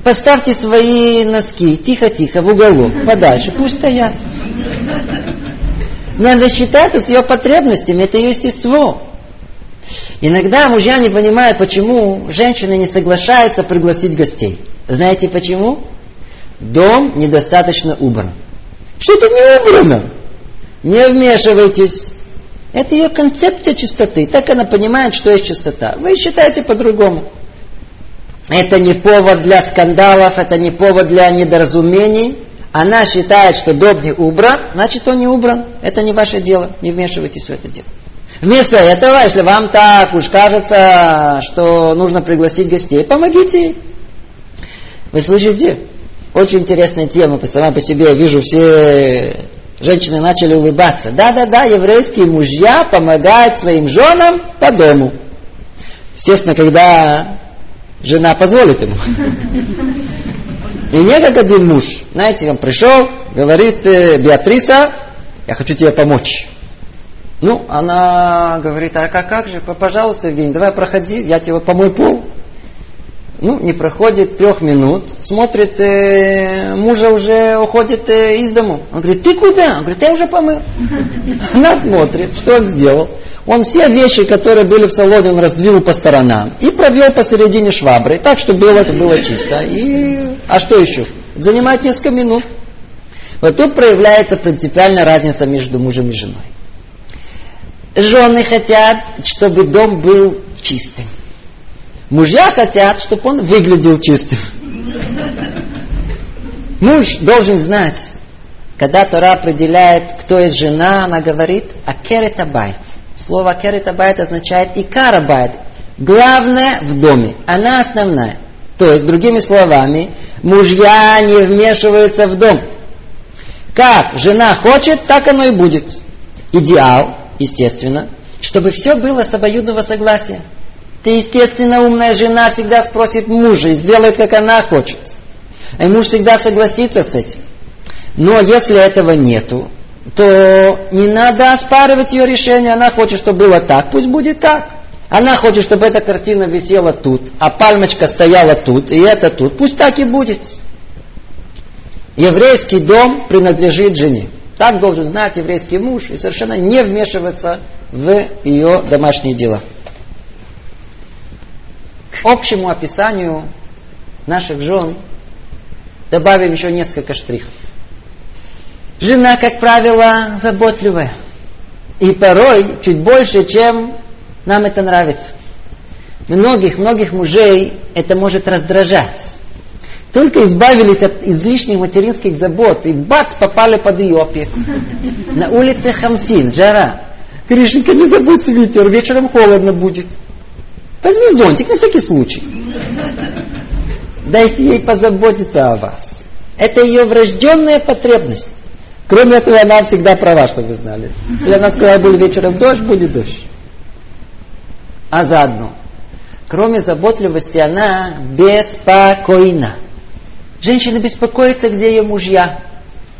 поставьте свои носки тихо-тихо в уголок, подальше, пусть стоят. Надо считаться с ее потребностями, это ее естество. Иногда мужья не понимают, почему женщины не соглашаются пригласить гостей. Знаете почему? Дом недостаточно убран. Что-то не убрано. Не вмешивайтесь. Это ее концепция чистоты. Так она понимает, что есть чистота. Вы считаете по-другому. Это не повод для скандалов, это не повод для недоразумений. Она считает, что дом не убран, значит он не убран. Это не ваше дело. Не вмешивайтесь в это дело. Вместо этого, если вам так уж кажется, что нужно пригласить гостей, помогите ей. Вы слышите? Очень интересная тема. Сама по себе я вижу, все женщины начали улыбаться. Да-да-да, еврейские мужья помогают своим женам по дому. Естественно, когда жена позволит ему. И не как один муж. Знаете, он пришел, говорит, «Э, Беатриса, я хочу тебе помочь. Ну, она говорит, а как, как же, пожалуйста, Евгений, давай проходи, я тебе вот помой пол. Ну, не проходит трех минут, смотрит, э, мужа уже уходит э, из дому. Он говорит, ты куда? Он говорит, я уже помыл. *laughs* Она смотрит, что он сделал. Он все вещи, которые были в салоне, он раздвинул по сторонам и провел посередине швабры, так, чтобы было, это было чисто. И... А что еще? Занимает несколько минут. Вот тут проявляется принципиальная разница между мужем и женой. Жены хотят, чтобы дом был чистым. Мужья хотят, чтобы он выглядел чистым. Муж должен знать, когда Тора определяет, кто есть жена, она говорит «акеретабайт». Слово «акеретабайт» означает «икарабайт». Главное в доме. Она основная. То есть, другими словами, мужья не вмешиваются в дом. Как жена хочет, так оно и будет. Идеал естественно, чтобы все было с обоюдного согласия. Ты, естественно, умная жена всегда спросит мужа и сделает, как она хочет. И муж всегда согласится с этим. Но если этого нету, то не надо оспаривать ее решение. Она хочет, чтобы было так, пусть будет так. Она хочет, чтобы эта картина висела тут, а пальмочка стояла тут, и это тут. Пусть так и будет. Еврейский дом принадлежит жене. Так должен знать еврейский муж и совершенно не вмешиваться в ее домашние дела. К общему описанию наших жен добавим еще несколько штрихов. Жена, как правило, заботливая. И порой чуть больше, чем нам это нравится. Многих-многих мужей это может раздражать. Только избавились от излишних материнских забот, и бац, попали под ее опеку. На улице Хамсин, жара. Гришенька, не забудь свитер, вечером холодно будет. Возьми зонтик на всякий случай. Дайте ей позаботиться о вас. Это ее врожденная потребность. Кроме этого, она всегда права, чтобы вы знали. Если она сказала, будет вечером дождь, будет дождь. А заодно, кроме заботливости, она беспокойна. Женщина беспокоится, где ее мужья.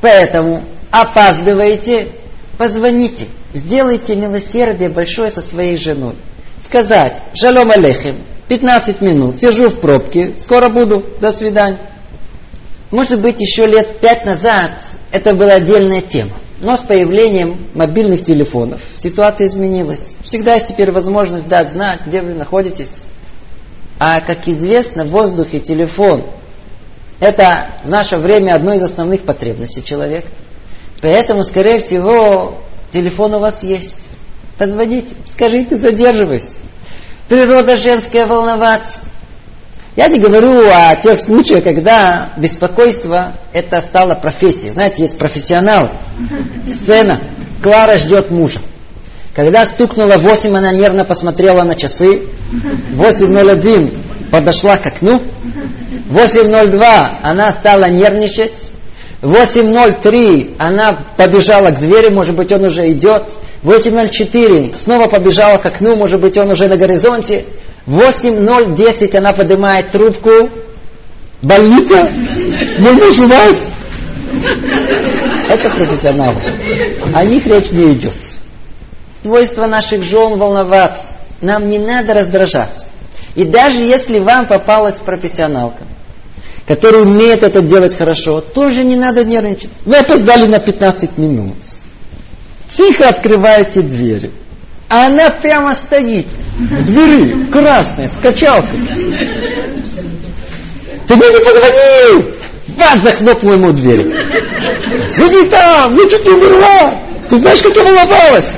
Поэтому опаздываете, позвоните, сделайте милосердие большое со своей женой. Сказать, шалом алейхим, 15 минут, сижу в пробке, скоро буду, до свидания. Может быть, еще лет пять назад это была отдельная тема. Но с появлением мобильных телефонов ситуация изменилась. Всегда есть теперь возможность дать знать, где вы находитесь. А, как известно, воздух и телефон это в наше время одно из основных потребностей человека. Поэтому, скорее всего, телефон у вас есть. Позвоните, скажите, задерживаюсь. Природа женская волноваться. Я не говорю о тех случаях, когда беспокойство это стало профессией. Знаете, есть профессионал. Сцена. Клара ждет мужа. Когда стукнуло 8, она нервно посмотрела на часы. 8.01 подошла к окну. 8.02 она стала нервничать. 8.03 она побежала к двери, может быть, он уже идет. 8.04 снова побежала к окну, может быть, он уже на горизонте. 8.010 она поднимает трубку. Больница? Мой муж у вас? Это профессионалы. О них речь не идет. Свойство наших жен волноваться. Нам не надо раздражаться. И даже если вам попалась профессионалка, который умеет это делать хорошо, тоже не надо нервничать. Вы опоздали на 15 минут. Тихо открываете двери. А она прямо стоит в двери, красная, с качалкой. Ты мне не позвонил! Бац, захлопнул ему дверь. Сиди там, я чуть не умерла. Ты знаешь, как я волновалась?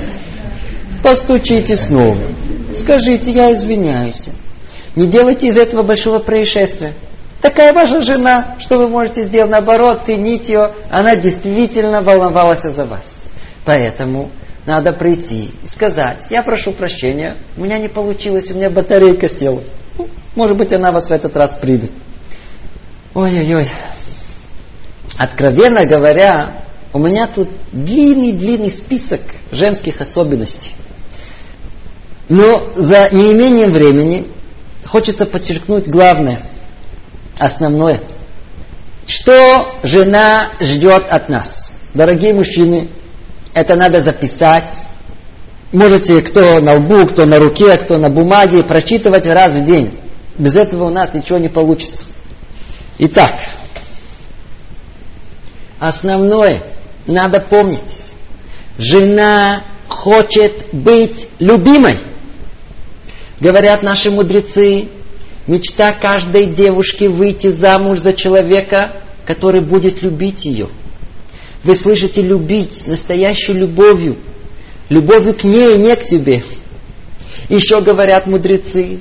Постучите снова. Скажите, я извиняюсь. Не делайте из этого большого происшествия. Такая ваша жена, что вы можете сделать наоборот, ценить ее, она действительно волновалась за вас. Поэтому надо прийти и сказать, я прошу прощения, у меня не получилось, у меня батарейка села. Ну, может быть, она вас в этот раз примет. Ой-ой-ой. Откровенно говоря, у меня тут длинный-длинный список женских особенностей. Но за неимением времени хочется подчеркнуть главное – основное. Что жена ждет от нас? Дорогие мужчины, это надо записать. Можете кто на лбу, кто на руке, кто на бумаге прочитывать раз в день. Без этого у нас ничего не получится. Итак, основное надо помнить. Жена хочет быть любимой. Говорят наши мудрецы, Мечта каждой девушки выйти замуж за человека, который будет любить ее. Вы слышите любить настоящей любовью, любовью к ней, не к себе. Еще говорят мудрецы,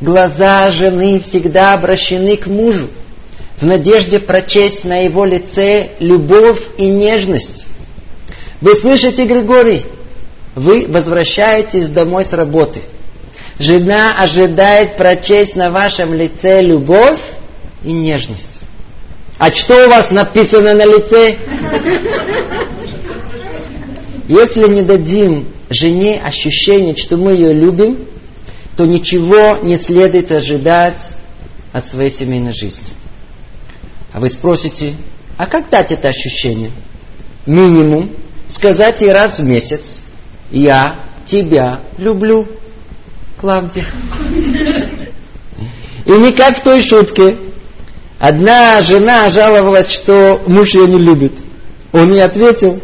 глаза жены всегда обращены к мужу, в надежде прочесть на его лице любовь и нежность. Вы слышите, Григорий? Вы возвращаетесь домой с работы – Жена ожидает прочесть на вашем лице любовь и нежность. А что у вас написано на лице? Если не дадим жене ощущение, что мы ее любим, то ничего не следует ожидать от своей семейной жизни. А вы спросите, а как дать это ощущение? Минимум сказать ей раз в месяц, я тебя люблю. Клавдия. И не как в той шутке. Одна жена жаловалась, что муж ее не любит. Он ей ответил,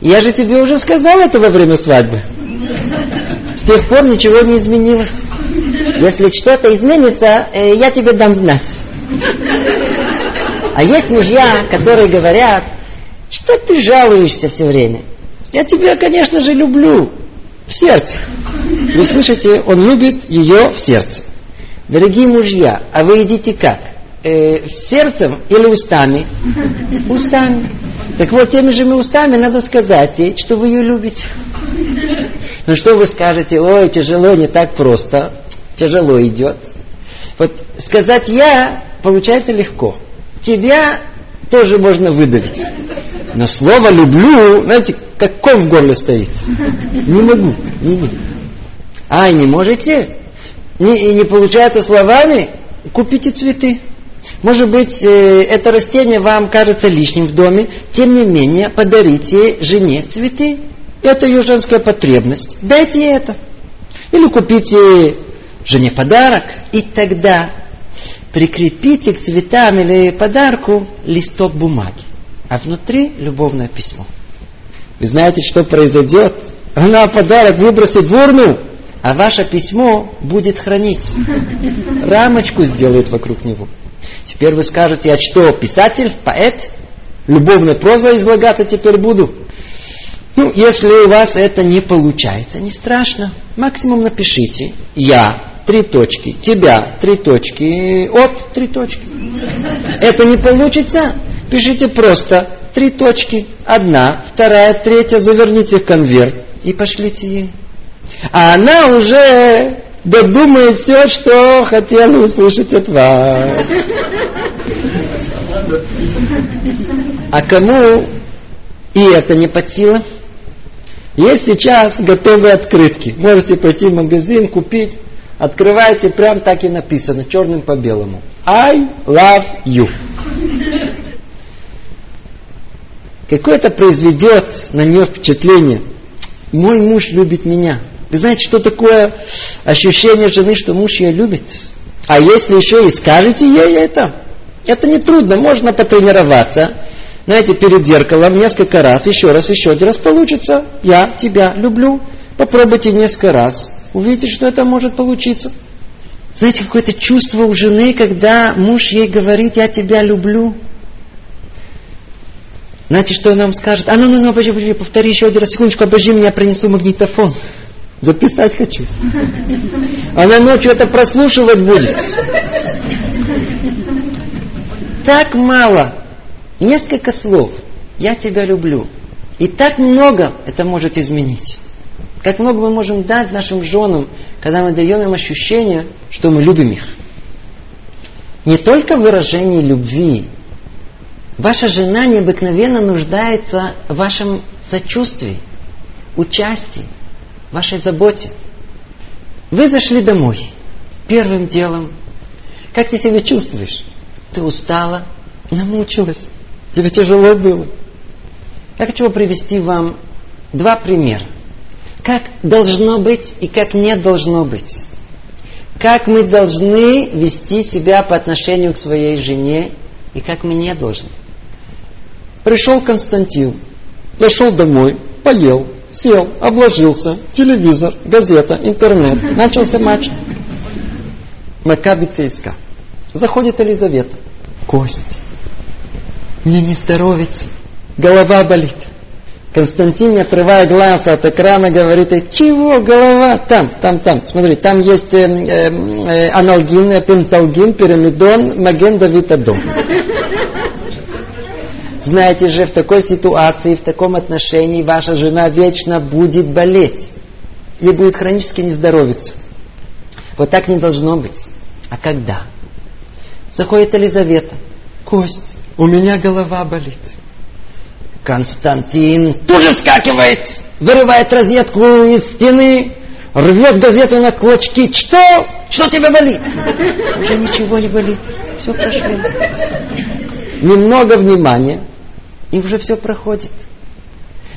я же тебе уже сказал это во время свадьбы. С тех пор ничего не изменилось. Если что-то изменится, э, я тебе дам знать. А есть мужья, которые говорят, что ты жалуешься все время. Я тебя, конечно же, люблю в сердце. Вы слышите, он любит ее в сердце. Дорогие мужья, а вы идите как? Э, сердцем или устами? *laughs* Устами. Так вот, теми же устами надо сказать ей, что вы ее любите. Ну что вы скажете, ой, тяжело, не так просто. Тяжело идет. Вот сказать я получается легко. Тебя тоже можно выдавить. Но слово люблю, знаете, как ком в горле стоит. Не могу, не могу. А, не можете? Не, не получается словами? Купите цветы. Может быть, э, это растение вам кажется лишним в доме, тем не менее подарите жене цветы. Это ее женская потребность. Дайте ей это. Или купите жене подарок, и тогда прикрепите к цветам или подарку листок бумаги, а внутри любовное письмо. Вы знаете, что произойдет? Она подарок выбросит в урну, а ваше письмо будет хранить. *laughs* Рамочку сделает вокруг него. Теперь вы скажете, я что, писатель, поэт? Любовная проза излагать я теперь буду. Ну, если у вас это не получается, не страшно. Максимум напишите «Я», три точки, «Тебя», три точки, «От», три точки. Это не получится? Пишите просто три точки, одна, вторая, третья, заверните в конверт и пошлите ей. А она уже додумает все, что хотела услышать от вас. А кому и это не под силу? Есть сейчас готовые открытки. Можете пойти в магазин, купить. Открываете, прям так и написано, черным по белому. I love you. Какое это произведет на нее впечатление. Мой муж любит меня. Вы знаете, что такое ощущение жены, что муж ее любит? А если еще и скажете ей это, это не трудно, можно потренироваться. Знаете, перед зеркалом несколько раз, еще раз, еще один раз получится. Я тебя люблю. Попробуйте несколько раз. Увидите, что это может получиться. Знаете, какое-то чувство у жены, когда муж ей говорит, я тебя люблю. Знаете, что она вам скажет? А ну, ну, ну, обожди, обожди, повтори еще один раз, секундочку, обожди меня, принесу магнитофон. Записать хочу. Она ночью это прослушивать будет. Так мало. Несколько слов. Я тебя люблю. И так много это может изменить. Как много мы можем дать нашим женам, когда мы даем им ощущение, что мы любим их. Не только в выражении любви. Ваша жена необыкновенно нуждается в вашем сочувствии, участии, вашей заботе. Вы зашли домой. Первым делом, как ты себя чувствуешь? Ты устала, намучилась, тебе тяжело было. Я хочу привести вам два примера. Как должно быть и как не должно быть. Как мы должны вести себя по отношению к своей жене и как мы не должны. Пришел Константин, зашел домой, поел, сел, обложился, телевизор, газета, интернет, начался матч. Макаби ЦСКА. Заходит Елизавета. Кость. Мне не здоровится. Голова болит. Константин, не отрывая глаз от экрана, говорит, чего голова? Там, там, там. Смотри, там есть э, э, э аналгин, пенталгин, пирамидон, магендовитадон. Знаете же, в такой ситуации, в таком отношении ваша жена вечно будет болеть. Ей будет хронически не здоровиться. Вот так не должно быть. А когда? Заходит Елизавета. Кость, у меня голова болит. Константин тут же скакивает, вырывает розетку из стены, рвет газету на клочки. Что? Что тебе болит? Уже ничего не болит. Все прошло. Немного внимания, и уже все проходит.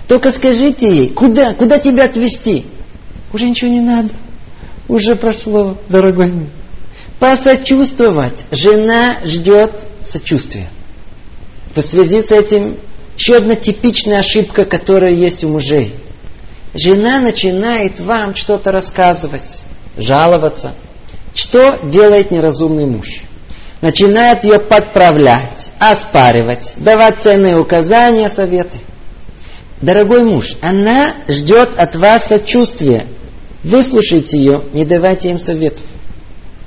Только скажите ей, куда, куда тебя отвезти? Уже ничего не надо. Уже прошло, дорогой мой. Посочувствовать. Жена ждет сочувствия. В связи с этим еще одна типичная ошибка, которая есть у мужей. Жена начинает вам что-то рассказывать, жаловаться. Что делает неразумный муж? Начинает ее подправлять, оспаривать, давать ценные указания, советы. Дорогой муж, она ждет от вас сочувствия. Выслушайте ее, не давайте им советов.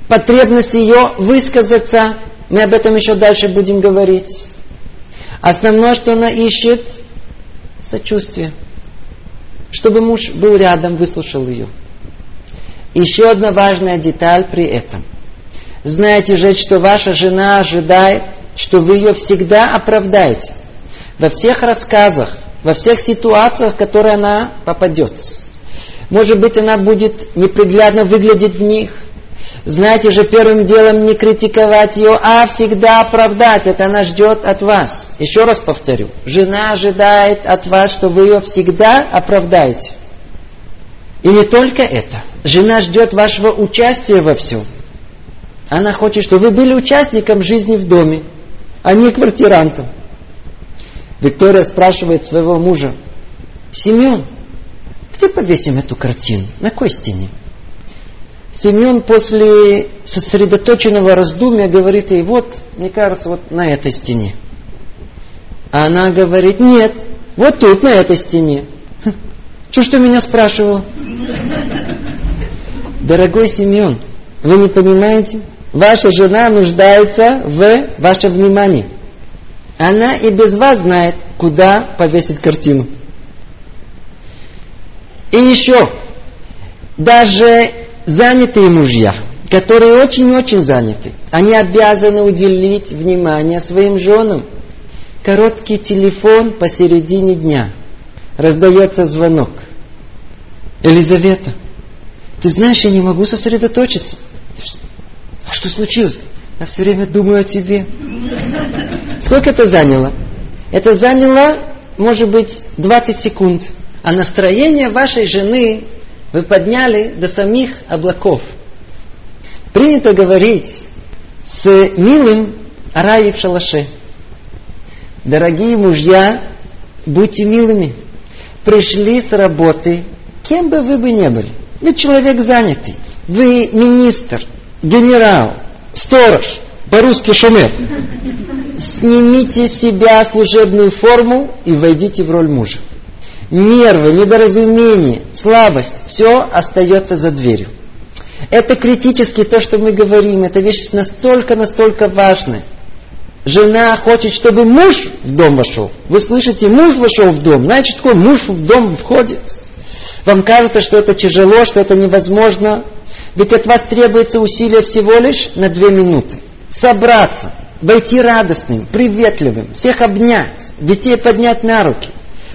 Потребность ее высказаться, мы об этом еще дальше будем говорить. Основное, что она ищет, сочувствие. Чтобы муж был рядом, выслушал ее. Еще одна важная деталь при этом. Знаете же, что ваша жена ожидает, что вы ее всегда оправдаете. Во всех рассказах, во всех ситуациях, в которые она попадет. Может быть, она будет неприглядно выглядеть в них, знаете же, первым делом не критиковать ее, а всегда оправдать. Это она ждет от вас. Еще раз повторю. Жена ожидает от вас, что вы ее всегда оправдаете. И не только это. Жена ждет вашего участия во всем. Она хочет, чтобы вы были участником жизни в доме, а не квартирантом. Виктория спрашивает своего мужа, Семен, где повесим эту картину? На какой стене? Семен после сосредоточенного раздумья говорит ей, вот, мне кажется, вот на этой стене. А она говорит, нет, вот тут, на этой стене. Что что меня спрашивал? *laughs* Дорогой Семен, вы не понимаете? Ваша жена нуждается в вашем внимании. Она и без вас знает, куда повесить картину. И еще, даже занятые мужья, которые очень-очень заняты. Они обязаны уделить внимание своим женам. Короткий телефон посередине дня. Раздается звонок. Елизавета, ты знаешь, я не могу сосредоточиться. А что случилось? Я все время думаю о тебе. Сколько это заняло? Это заняло, может быть, 20 секунд. А настроение вашей жены вы подняли до самих облаков. Принято говорить с милым рай в шалаше. Дорогие мужья, будьте милыми. Пришли с работы, кем бы вы бы не были. Вы человек занятый. Вы министр, генерал, сторож, по-русски шумер. Снимите с себя служебную форму и войдите в роль мужа. Нервы, недоразумение, слабость, все остается за дверью. Это критически то, что мы говорим, это вещь настолько-настолько важная. Жена хочет, чтобы муж в дом вошел. Вы слышите, муж вошел в дом. Значит, такой муж в дом входит. Вам кажется, что это тяжело, что это невозможно. Ведь от вас требуется усилие всего лишь на две минуты. Собраться, войти радостным, приветливым, всех обнять, детей поднять на руки.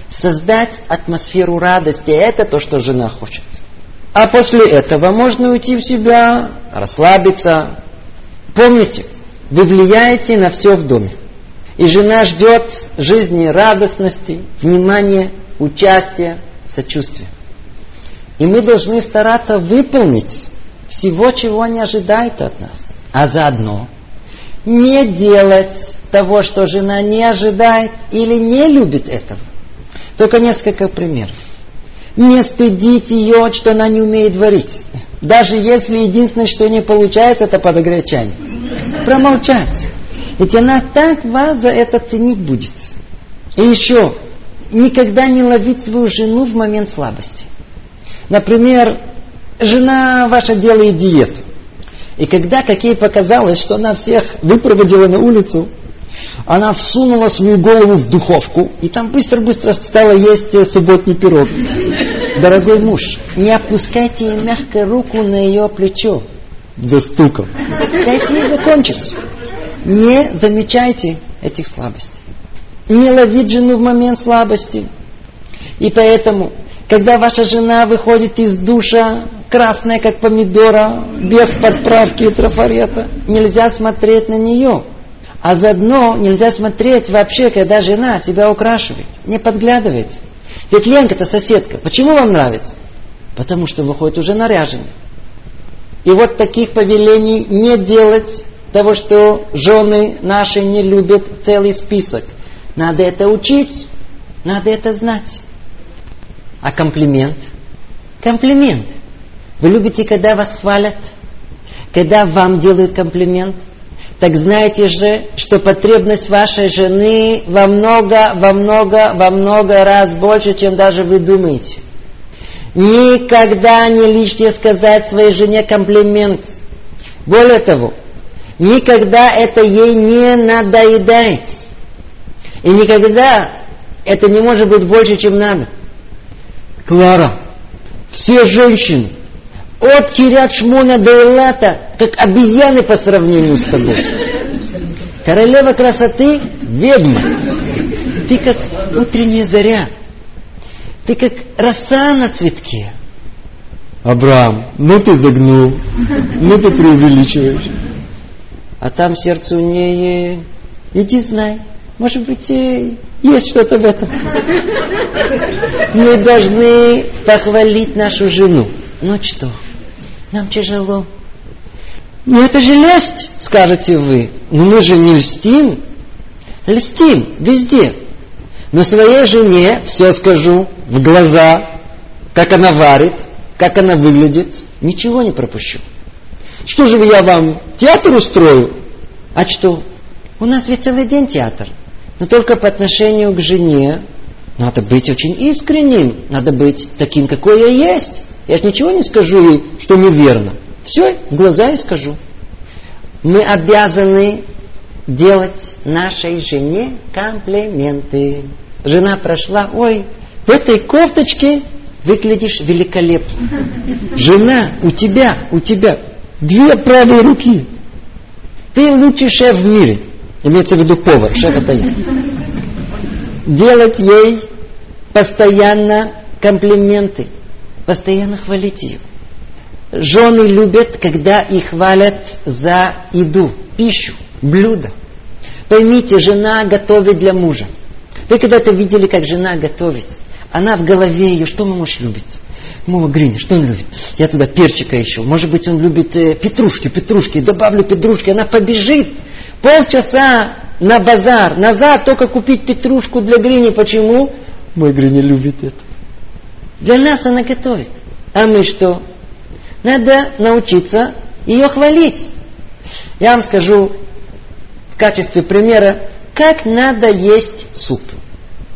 Создать атмосферу радости. Это то, что жена хочет. А после этого можно уйти в себя, расслабиться. Помните, вы влияете на все в доме. И жена ждет жизни радостности, внимания, участия, сочувствия. И мы должны стараться выполнить всего, чего они ожидают от нас. А заодно не делать того, что жена не ожидает или не любит этого. Только несколько примеров. Не стыдить ее, что она не умеет варить. Даже если единственное, что не получается, это подогреть чайник. Промолчать. Ведь она так вас за это ценить будет. И еще, никогда не ловить свою жену в момент слабости. Например, жена ваша делает диету. И когда, как ей показалось, что она всех выпроводила на улицу, она всунула свою голову в духовку и там быстро-быстро стала есть субботний пирог. Дорогой муж, не опускайте мягко руку на ее плечо. Застукал. Дайте ей закончить. Не замечайте этих слабостей. Не ловить жену в момент слабости. И поэтому когда ваша жена выходит из душа, красная как помидора, без подправки и трафарета, нельзя смотреть на нее. А заодно нельзя смотреть вообще, когда жена себя украшивает. Не подглядывайте. Ведь Ленка-то соседка. Почему вам нравится? Потому что выходит уже наряженный. И вот таких повелений не делать того, что жены наши не любят целый список. Надо это учить, надо это знать. А комплимент? Комплимент. Вы любите, когда вас хвалят? Когда вам делают комплимент? Так знаете же, что потребность вашей жены во много, во много, во много раз больше, чем даже вы думаете. Никогда не лишнее сказать своей жене комплимент. Более того, никогда это ей не надоедает. И никогда это не может быть больше, чем надо. Клара, все женщины от Кирят Шмона до Элата, как обезьяны по сравнению с тобой. Королева красоты – ведьма. Ты как утренняя заря. Ты как роса на цветке. Абрам, ну ты загнул, ну ты преувеличиваешь. А там сердце у нее, иди знай, может быть, есть что-то в этом. Мы должны похвалить нашу жену. Ну что, нам тяжело. Ну это же лесть, скажете вы. Но мы же не льстим. Льстим везде. Но своей жене все скажу в глаза, как она варит, как она выглядит. Ничего не пропущу. Что же я вам театр устрою? А что? У нас ведь целый день театр. Но только по отношению к жене надо быть очень искренним, надо быть таким, какой я есть. Я же ничего не скажу ей, что неверно. Все, в глаза и скажу. Мы обязаны делать нашей жене комплименты. Жена прошла, ой, в этой кофточке выглядишь великолепно. Жена, у тебя, у тебя. две правые руки. Ты лучший шеф в мире. Имеется в виду повар, шеф это я. Делать ей постоянно комплименты, постоянно хвалить ее. Жены любят, когда их хвалят за еду, пищу, блюдо. Поймите, жена готовит для мужа. Вы когда-то видели, как жена готовит? Она в голове ее, что муж любит? Мама Гриня, что он любит? Я туда перчика еще. Может быть, он любит э, петрушки, петрушки. Добавлю петрушки. Она побежит полчаса на базар. Назад только купить петрушку для Грини. Почему? Мой Гриня любит это. Для нас она готовит. А мы что? Надо научиться ее хвалить. Я вам скажу в качестве примера, как надо есть суп.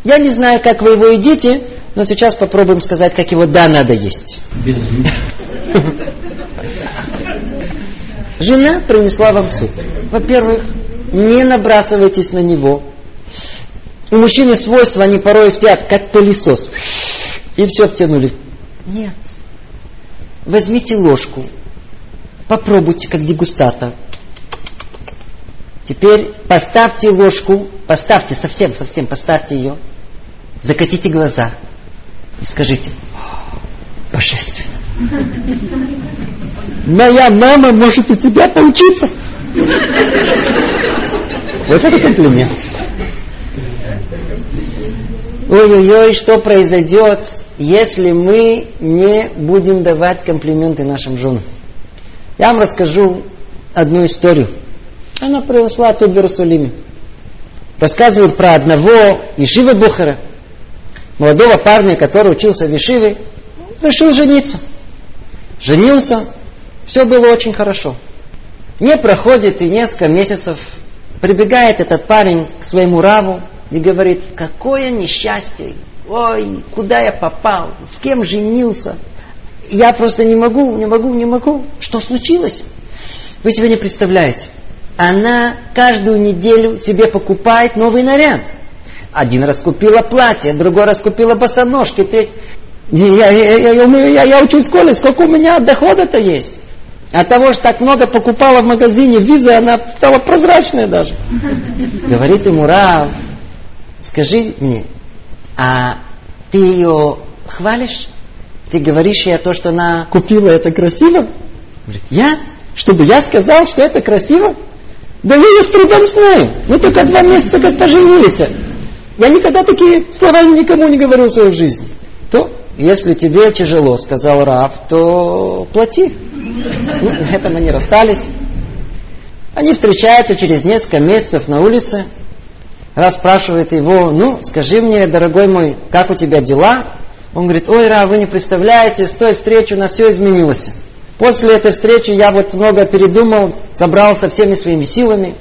Я не знаю, как вы его едите, но сейчас попробуем сказать, как его да надо есть. Жена принесла вам суп. Во-первых, не набрасывайтесь на него. У мужчины свойства, они порой спят, как пылесос. И все втянули. Нет. Возьмите ложку. Попробуйте, как дегустатор. Теперь поставьте ложку, поставьте совсем, совсем поставьте ее, закатите глаза и скажите, божественно. Моя мама может у тебя поучиться. Вот это комплимент. Ой-ой-ой, что произойдет, если мы не будем давать комплименты нашим женам? Я вам расскажу одну историю. Она произошла тут в Иерусалиме. Рассказывают про одного Ишива Бухара, молодого парня, который учился в Ишиве, решил жениться. Женился, все было очень хорошо. Не проходит и несколько месяцев, прибегает этот парень к своему раву и говорит, какое несчастье, ой, куда я попал, с кем женился, я просто не могу, не могу, не могу. Что случилось? Вы себе не представляете. Она каждую неделю себе покупает новый наряд. Один раз купила платье, другой раз купила босоножки, третий... Я, я, я, я, я учусь в школе, сколько у меня дохода-то есть? От того, что так много покупала в магазине визы, она стала прозрачная даже. Говорит ему, Рав, скажи мне, а ты ее хвалишь? Ты говоришь ей то, что она купила, это красиво? Говорит, я? Чтобы я сказал, что это красиво? Да я ее с трудом знаю. Мы только два месяца как поженились. Я никогда такие слова никому не говорил в своей жизни. То, если тебе тяжело, сказал Раф, то плати. Ну, на этом они расстались. Они встречаются через несколько месяцев на улице. Раз спрашивает его, ну, скажи мне, дорогой мой, как у тебя дела? Он говорит, ой, Ра, вы не представляете, с той встречи на все изменилось. После этой встречи я вот много передумал, собрался всеми своими силами.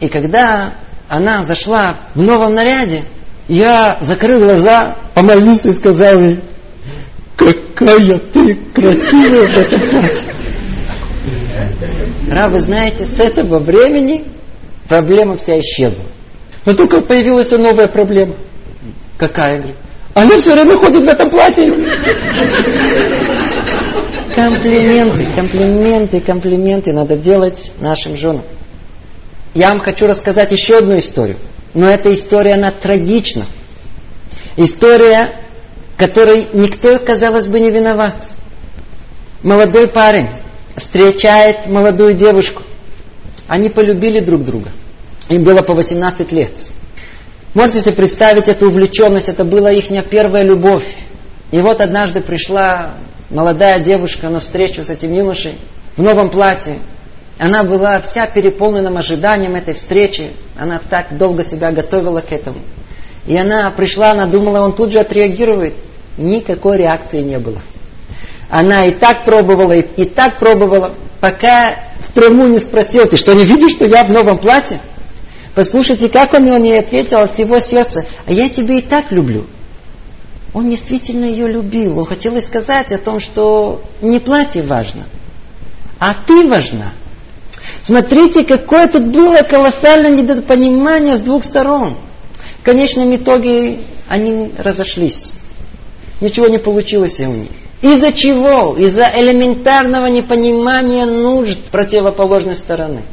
И когда она зашла в новом наряде, я закрыл глаза, помолился и сказал ей, какая ты красивая в этом платье. Ра, вы знаете, с этого времени проблема вся исчезла. Но только появилась новая проблема. Какая? Говорю, она все время ходит в этом платье. Комплименты, комплименты, комплименты надо делать нашим женам. Я вам хочу рассказать еще одну историю. Но эта история, она трагична. История, которой никто, казалось бы, не виноват. Молодой парень встречает молодую девушку. Они полюбили друг друга. Им было по 18 лет. Можете себе представить эту увлеченность, это была их первая любовь. И вот однажды пришла молодая девушка на встречу с этим юношей в новом платье. Она была вся переполненным ожиданием этой встречи. Она так долго себя готовила к этому. И она пришла, она думала, он тут же отреагирует. Никакой реакции не было. Она и так пробовала, и, и так пробовала, пока в прямую не спросила, ты что, не видишь, что я в новом платье? Послушайте, как он ей ответил от всего сердца, а я тебя и так люблю. Он действительно ее любил. Он хотел сказать о том, что не платье важно, а ты важна. Смотрите, какое тут было колоссальное недопонимание с двух сторон. В конечном итоге они разошлись. Ничего не получилось у них. Из-за чего? Из-за элементарного непонимания нужд противоположной стороны.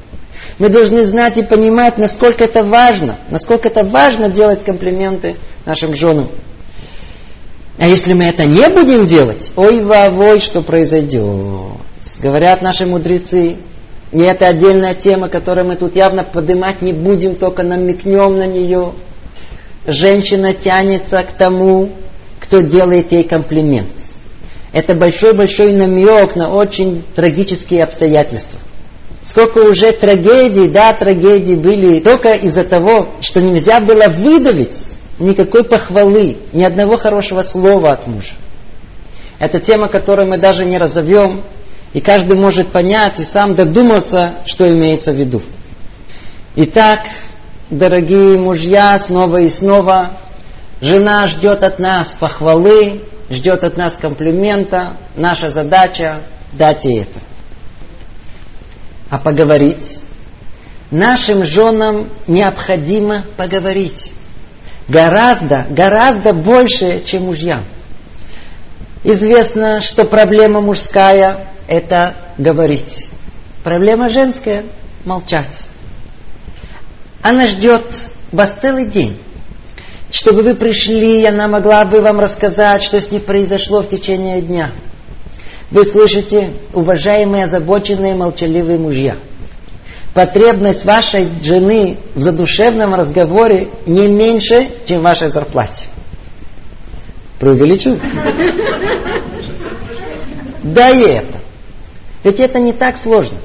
Мы должны знать и понимать, насколько это важно, насколько это важно делать комплименты нашим женам. А если мы это не будем делать, ой вовой, что произойдет. Говорят наши мудрецы, и это отдельная тема, которую мы тут явно поднимать не будем, только намекнем на нее. Женщина тянется к тому, кто делает ей комплимент. Это большой-большой намек на очень трагические обстоятельства. Сколько уже трагедий, да, трагедий были только из-за того, что нельзя было выдавить никакой похвалы, ни одного хорошего слова от мужа. Это тема, которую мы даже не разовьем, и каждый может понять и сам додуматься, что имеется в виду. Итак, дорогие мужья, снова и снова, жена ждет от нас похвалы, ждет от нас комплимента, наша задача дать ей это. А поговорить? Нашим женам необходимо поговорить. Гораздо, гораздо больше, чем мужьям. Известно, что проблема мужская – это говорить. Проблема женская – молчать. Она ждет вас целый день, чтобы вы пришли, и она могла бы вам рассказать, что с ней произошло в течение дня. Вы слышите, уважаемые, озабоченные, молчаливые мужья – потребность вашей жены в задушевном разговоре не меньше, чем вашей зарплате. Преувеличу? Да и это. Ведь это не так сложно.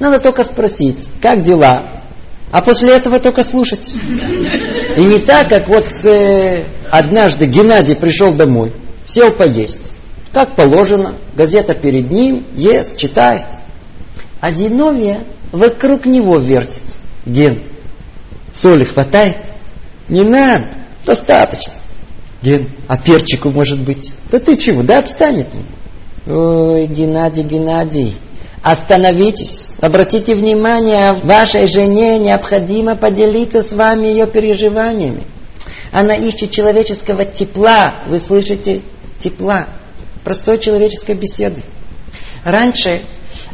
Надо только спросить, как дела, а после этого только слушать. И не так, как вот э, однажды Геннадий пришел домой, сел поесть. Как положено, газета перед ним, ест, читает. А Зиновия вокруг него вертится. Ген, соли хватает? Не надо, достаточно. Ген, а перчику может быть? Да ты чего, да отстань от меня. Ой, Геннадий, Геннадий, остановитесь, обратите внимание, вашей жене необходимо поделиться с вами ее переживаниями. Она ищет человеческого тепла, вы слышите? Тепла, простой человеческой беседы. Раньше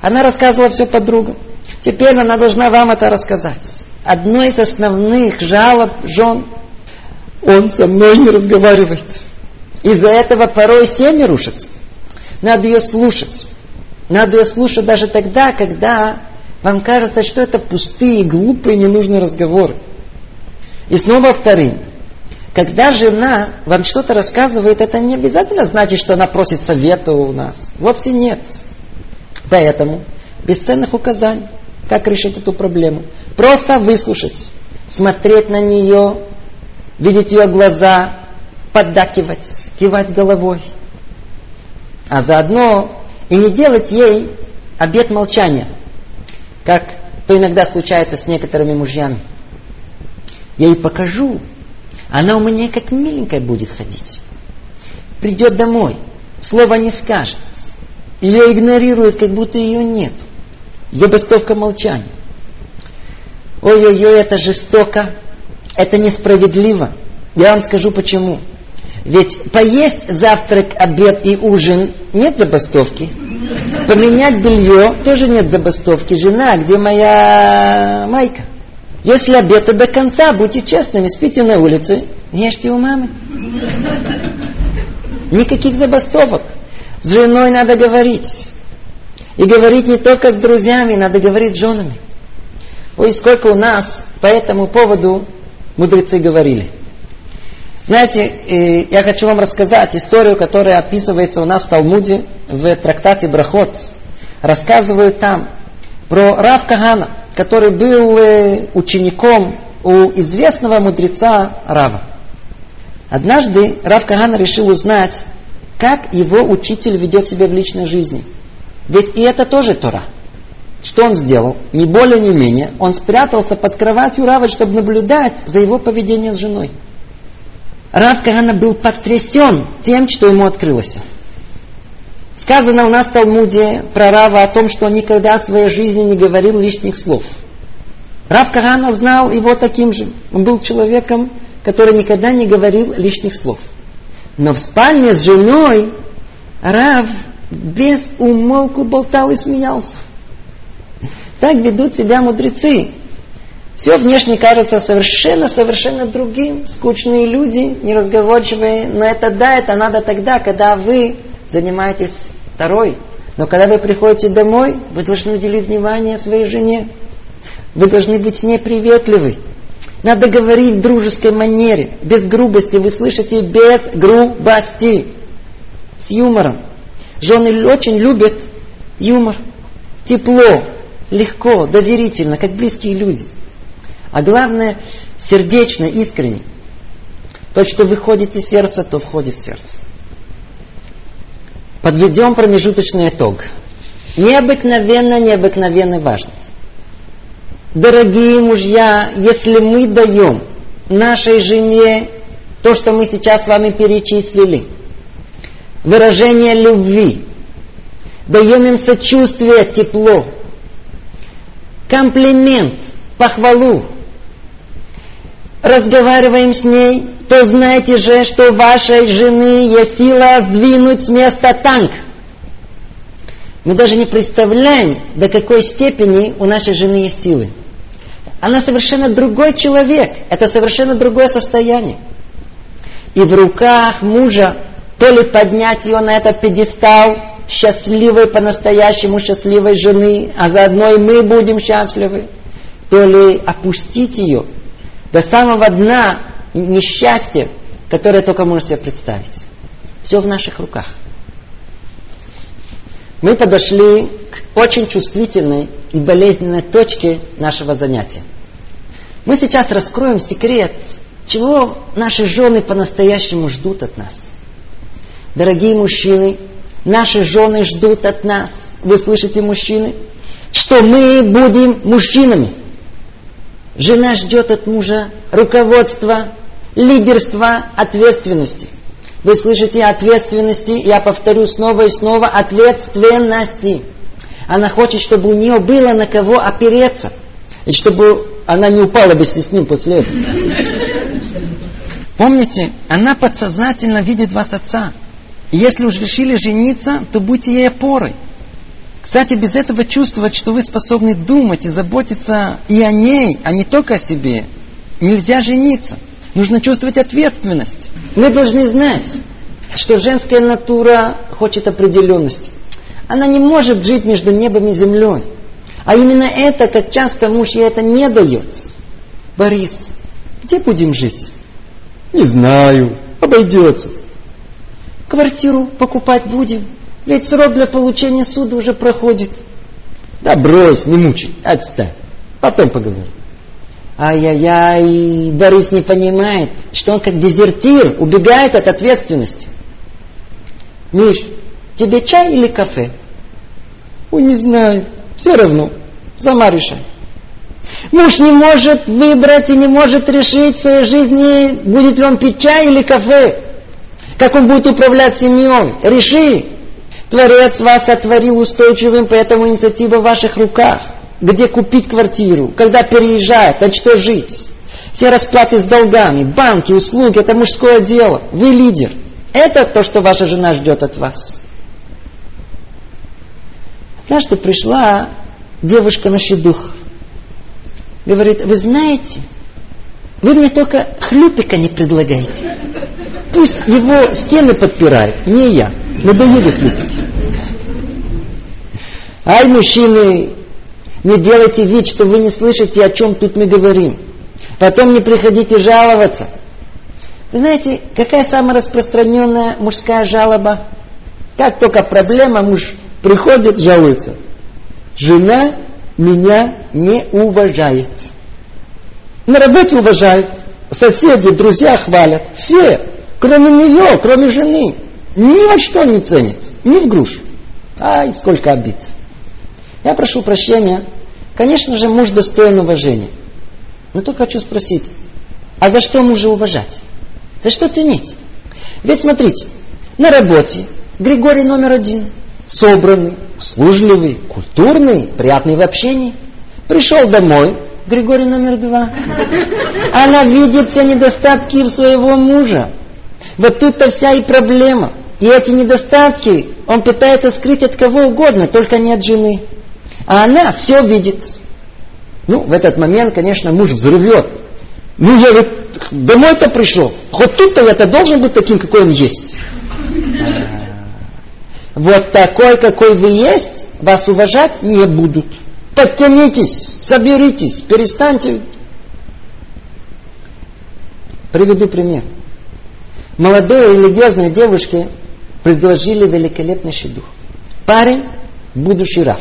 она рассказывала все подругам. Теперь она должна вам это рассказать. Одно из основных жалоб жен – он со мной не разговаривает. Из-за этого порой семьи рушатся. Надо ее слушать. Надо ее слушать даже тогда, когда вам кажется, что это пустые, глупые, ненужные разговоры. И снова вторым. Когда жена вам что-то рассказывает, это не обязательно значит, что она просит совета у нас. Вовсе нет. Поэтому бесценных указаний как решить эту проблему. Просто выслушать, смотреть на нее, видеть ее глаза, поддакивать, кивать головой. А заодно и не делать ей обед молчания, как то иногда случается с некоторыми мужьями. Я ей покажу, она у меня как миленькая будет ходить. Придет домой, слова не скажет, ее игнорируют, как будто ее нету. Забастовка молчания. Ой-ой-ой, это жестоко, это несправедливо. Я вам скажу почему. Ведь поесть завтрак, обед и ужин нет забастовки. Поменять белье тоже нет забастовки. Жена, где моя майка? Если обед до конца, будьте честными, спите на улице, ешьте у мамы. Никаких забастовок. С женой надо говорить. И говорить не только с друзьями, надо говорить с женами. Ой, сколько у нас по этому поводу мудрецы говорили. Знаете, э, я хочу вам рассказать историю, которая описывается у нас в Талмуде, в трактате Брахот. Рассказывают там про Рав Кагана, который был э, учеником у известного мудреца Рава. Однажды Рав Кагана решил узнать, как его учитель ведет себя в личной жизни – ведь и это тоже Тора. Что он сделал? Ни более, ни менее. Он спрятался под кроватью Рава, чтобы наблюдать за его поведением с женой. Рав Кагана был потрясен тем, что ему открылось. Сказано у нас в Талмуде про Рава о том, что он никогда в своей жизни не говорил лишних слов. Рав Кагана знал его таким же. Он был человеком, который никогда не говорил лишних слов. Но в спальне с женой Рав без умолку болтал и смеялся. Так ведут себя мудрецы. Все внешне кажется совершенно-совершенно другим. Скучные люди, неразговорчивые. Но это да, это надо тогда, когда вы занимаетесь второй. Но когда вы приходите домой, вы должны уделить внимание своей жене. Вы должны быть с ней приветливы. Надо говорить в дружеской манере, без грубости. Вы слышите, без грубости. С юмором. Жены очень любят юмор. Тепло, легко, доверительно, как близкие люди. А главное, сердечно, искренне. То, что выходит из сердца, то входит в сердце. Подведем промежуточный итог. Необыкновенно, необыкновенно важно. Дорогие мужья, если мы даем нашей жене то, что мы сейчас с вами перечислили, выражение любви, даем им сочувствие, тепло, комплимент, похвалу, разговариваем с ней, то знаете же, что у вашей жены есть сила сдвинуть с места танк. Мы даже не представляем, до какой степени у нашей жены есть силы. Она совершенно другой человек. Это совершенно другое состояние. И в руках мужа то ли поднять ее на этот пьедестал счастливой, по-настоящему счастливой жены, а заодно и мы будем счастливы, то ли опустить ее до самого дна несчастья, которое только можно себе представить. Все в наших руках. Мы подошли к очень чувствительной и болезненной точке нашего занятия. Мы сейчас раскроем секрет, чего наши жены по-настоящему ждут от нас. Дорогие мужчины, наши жены ждут от нас, вы слышите, мужчины, что мы будем мужчинами. Жена ждет от мужа руководства, лидерства, ответственности. Вы слышите ответственности, я повторю снова и снова, ответственности. Она хочет, чтобы у нее было на кого опереться. И чтобы она не упала вместе с ним после этого. Помните, она подсознательно видит вас отца. И если уж решили жениться, то будьте ей опорой. Кстати, без этого чувствовать, что вы способны думать и заботиться и о ней, а не только о себе, нельзя жениться. Нужно чувствовать ответственность. Мы должны знать, что женская натура хочет определенности. Она не может жить между небом и землей. А именно это, как часто муж ей это не дает. Борис, где будем жить? Не знаю, обойдется. Квартиру покупать будем. Ведь срок для получения суда уже проходит. Да брось, не мучай, отстань. Потом поговорим. Ай-яй-яй, Борис не понимает, что он как дезертир убегает от ответственности. Миш, тебе чай или кафе? Ой, не знаю, все равно, сама решай. Муж не может выбрать и не может решить в своей жизни, будет ли он пить чай или кафе. Как он будет управлять семьей. Реши. Творец вас сотворил устойчивым, поэтому инициатива в ваших руках. Где купить квартиру, когда переезжать, а что жить. Все расплаты с долгами, банки, услуги, это мужское дело. Вы лидер. Это то, что ваша жена ждет от вас. Однажды пришла девушка на щедух. Говорит, вы знаете, вы мне только хлюпика не предлагаете. Пусть его стены подпирает, не я. Надоели хлюпики. Ай, мужчины, не делайте вид, что вы не слышите, о чем тут мы говорим. Потом не приходите жаловаться. Вы знаете, какая самая распространенная мужская жалоба? Как только проблема, муж приходит, жалуется. Жена меня не уважает. На работе уважают, соседи, друзья хвалят. Все, кроме нее, кроме жены. Ни во что не ценит, ни в грушу. Ай, сколько обид. Я прошу прощения. Конечно же, муж достоин уважения. Но только хочу спросить, а за что мужа уважать? За что ценить? Ведь смотрите, на работе Григорий номер один, собранный, услужливый, культурный, приятный в общении. Пришел домой, Григорий номер два. Она видит все недостатки своего мужа. Вот тут-то вся и проблема. И эти недостатки он пытается скрыть от кого угодно, только не от жены. А она все видит. Ну, в этот момент, конечно, муж взрывет. Ну, я вот домой-то пришел. Хоть тут-то я-то должен быть таким, какой он есть. Вот такой, какой вы есть, вас уважать не будут. Подтянитесь, соберитесь, перестаньте. Приведу пример. Молодой религиозной девушке предложили великолепный шедух. Парень, будущий раф.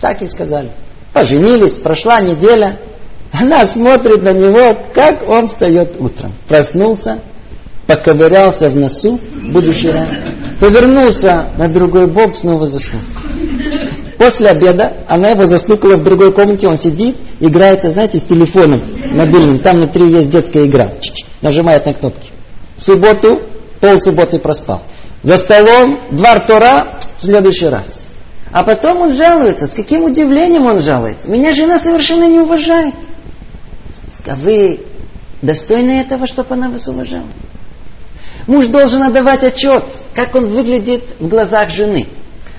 Так и сказали. Поженились, прошла неделя. Она смотрит на него, как он встает утром. Проснулся, поковырялся в носу, будущий раф. Повернулся на другой бок, снова заснул. После обеда она его застукала в другой комнате, он сидит, играется, знаете, с телефоном мобильным, там внутри есть детская игра, нажимает на кнопки. В субботу, пол субботы проспал. За столом, два Тора, в следующий раз. А потом он жалуется. С каким удивлением он жалуется? Меня жена совершенно не уважает. А вы достойны этого, чтобы она вас уважала? Муж должен отдавать отчет, как он выглядит в глазах жены.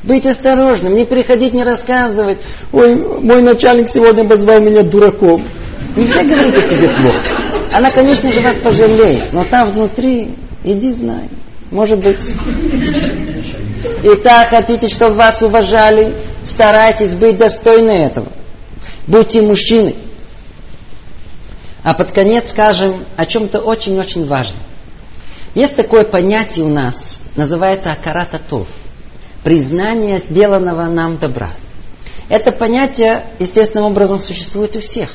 Быть осторожным, не приходить, не рассказывать. Ой, мой начальник сегодня обозвал меня дураком. Нельзя говорить о себе плохо. Она, конечно же, вас пожалеет, но там внутри, иди знай. Может быть. Итак, хотите, чтобы вас уважали, старайтесь быть достойны этого. Будьте мужчиной. А под конец скажем о чем-то очень-очень важном. Есть такое понятие у нас, называется акарататов. Признание сделанного нам добра. Это понятие естественным образом существует у всех.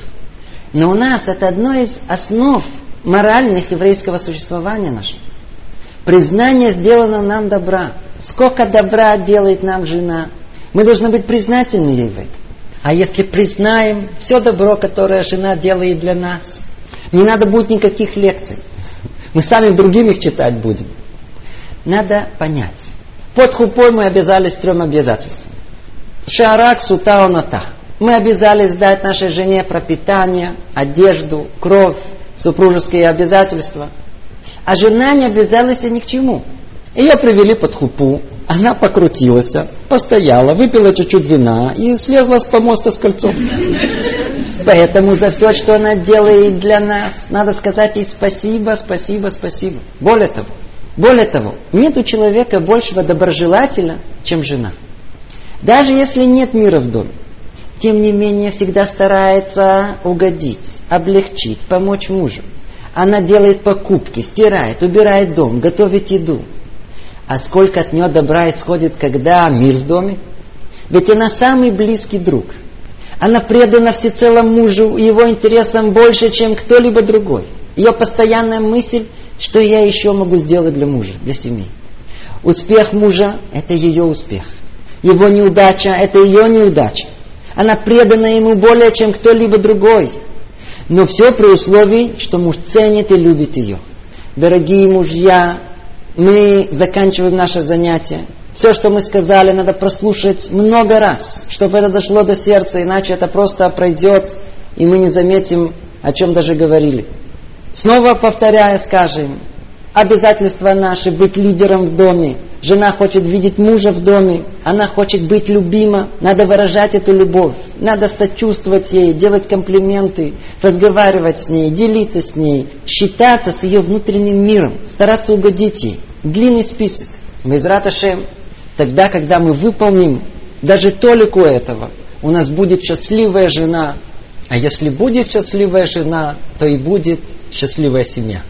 Но у нас это одно из основ моральных еврейского существования нашего. Признание сделано нам добра. Сколько добра делает нам жена. Мы должны быть признательны ей в этом. А если признаем все добро, которое жена делает для нас, не надо будет никаких лекций. Мы сами другим их читать будем. Надо понять. Под хупой мы обязались трем обязательствам. Шарак, сута, оната. Мы обязались дать нашей жене пропитание, одежду, кровь, супружеские обязательства – а жена не обязалась ни к чему. Ее привели под хупу, она покрутилась, постояла, выпила чуть-чуть вина и слезла с помоста с кольцом. Поэтому за все, что она делает для нас, надо сказать ей спасибо, спасибо, спасибо. Более того, более того, нет у человека большего доброжелателя, чем жена. Даже если нет мира в доме, тем не менее всегда старается угодить, облегчить, помочь мужу. Она делает покупки, стирает, убирает дом, готовит еду. А сколько от нее добра исходит, когда мир в доме? Ведь она самый близкий друг. Она предана всецело мужу и его интересам больше, чем кто-либо другой. Ее постоянная мысль, что я еще могу сделать для мужа, для семьи. Успех мужа – это ее успех. Его неудача – это ее неудача. Она предана ему более, чем кто-либо другой – но все при условии, что муж ценит и любит ее. Дорогие мужья, мы заканчиваем наше занятие. Все, что мы сказали, надо прослушать много раз, чтобы это дошло до сердца, иначе это просто пройдет, и мы не заметим, о чем даже говорили. Снова повторяя, скажем, обязательства наши быть лидером в доме, Жена хочет видеть мужа в доме, она хочет быть любима, надо выражать эту любовь, надо сочувствовать ей, делать комплименты, разговаривать с ней, делиться с ней, считаться с ее внутренним миром, стараться угодить ей. Длинный список. Безрат Ашем, тогда, когда мы выполним даже толику этого, у нас будет счастливая жена. А если будет счастливая жена, то и будет счастливая семья.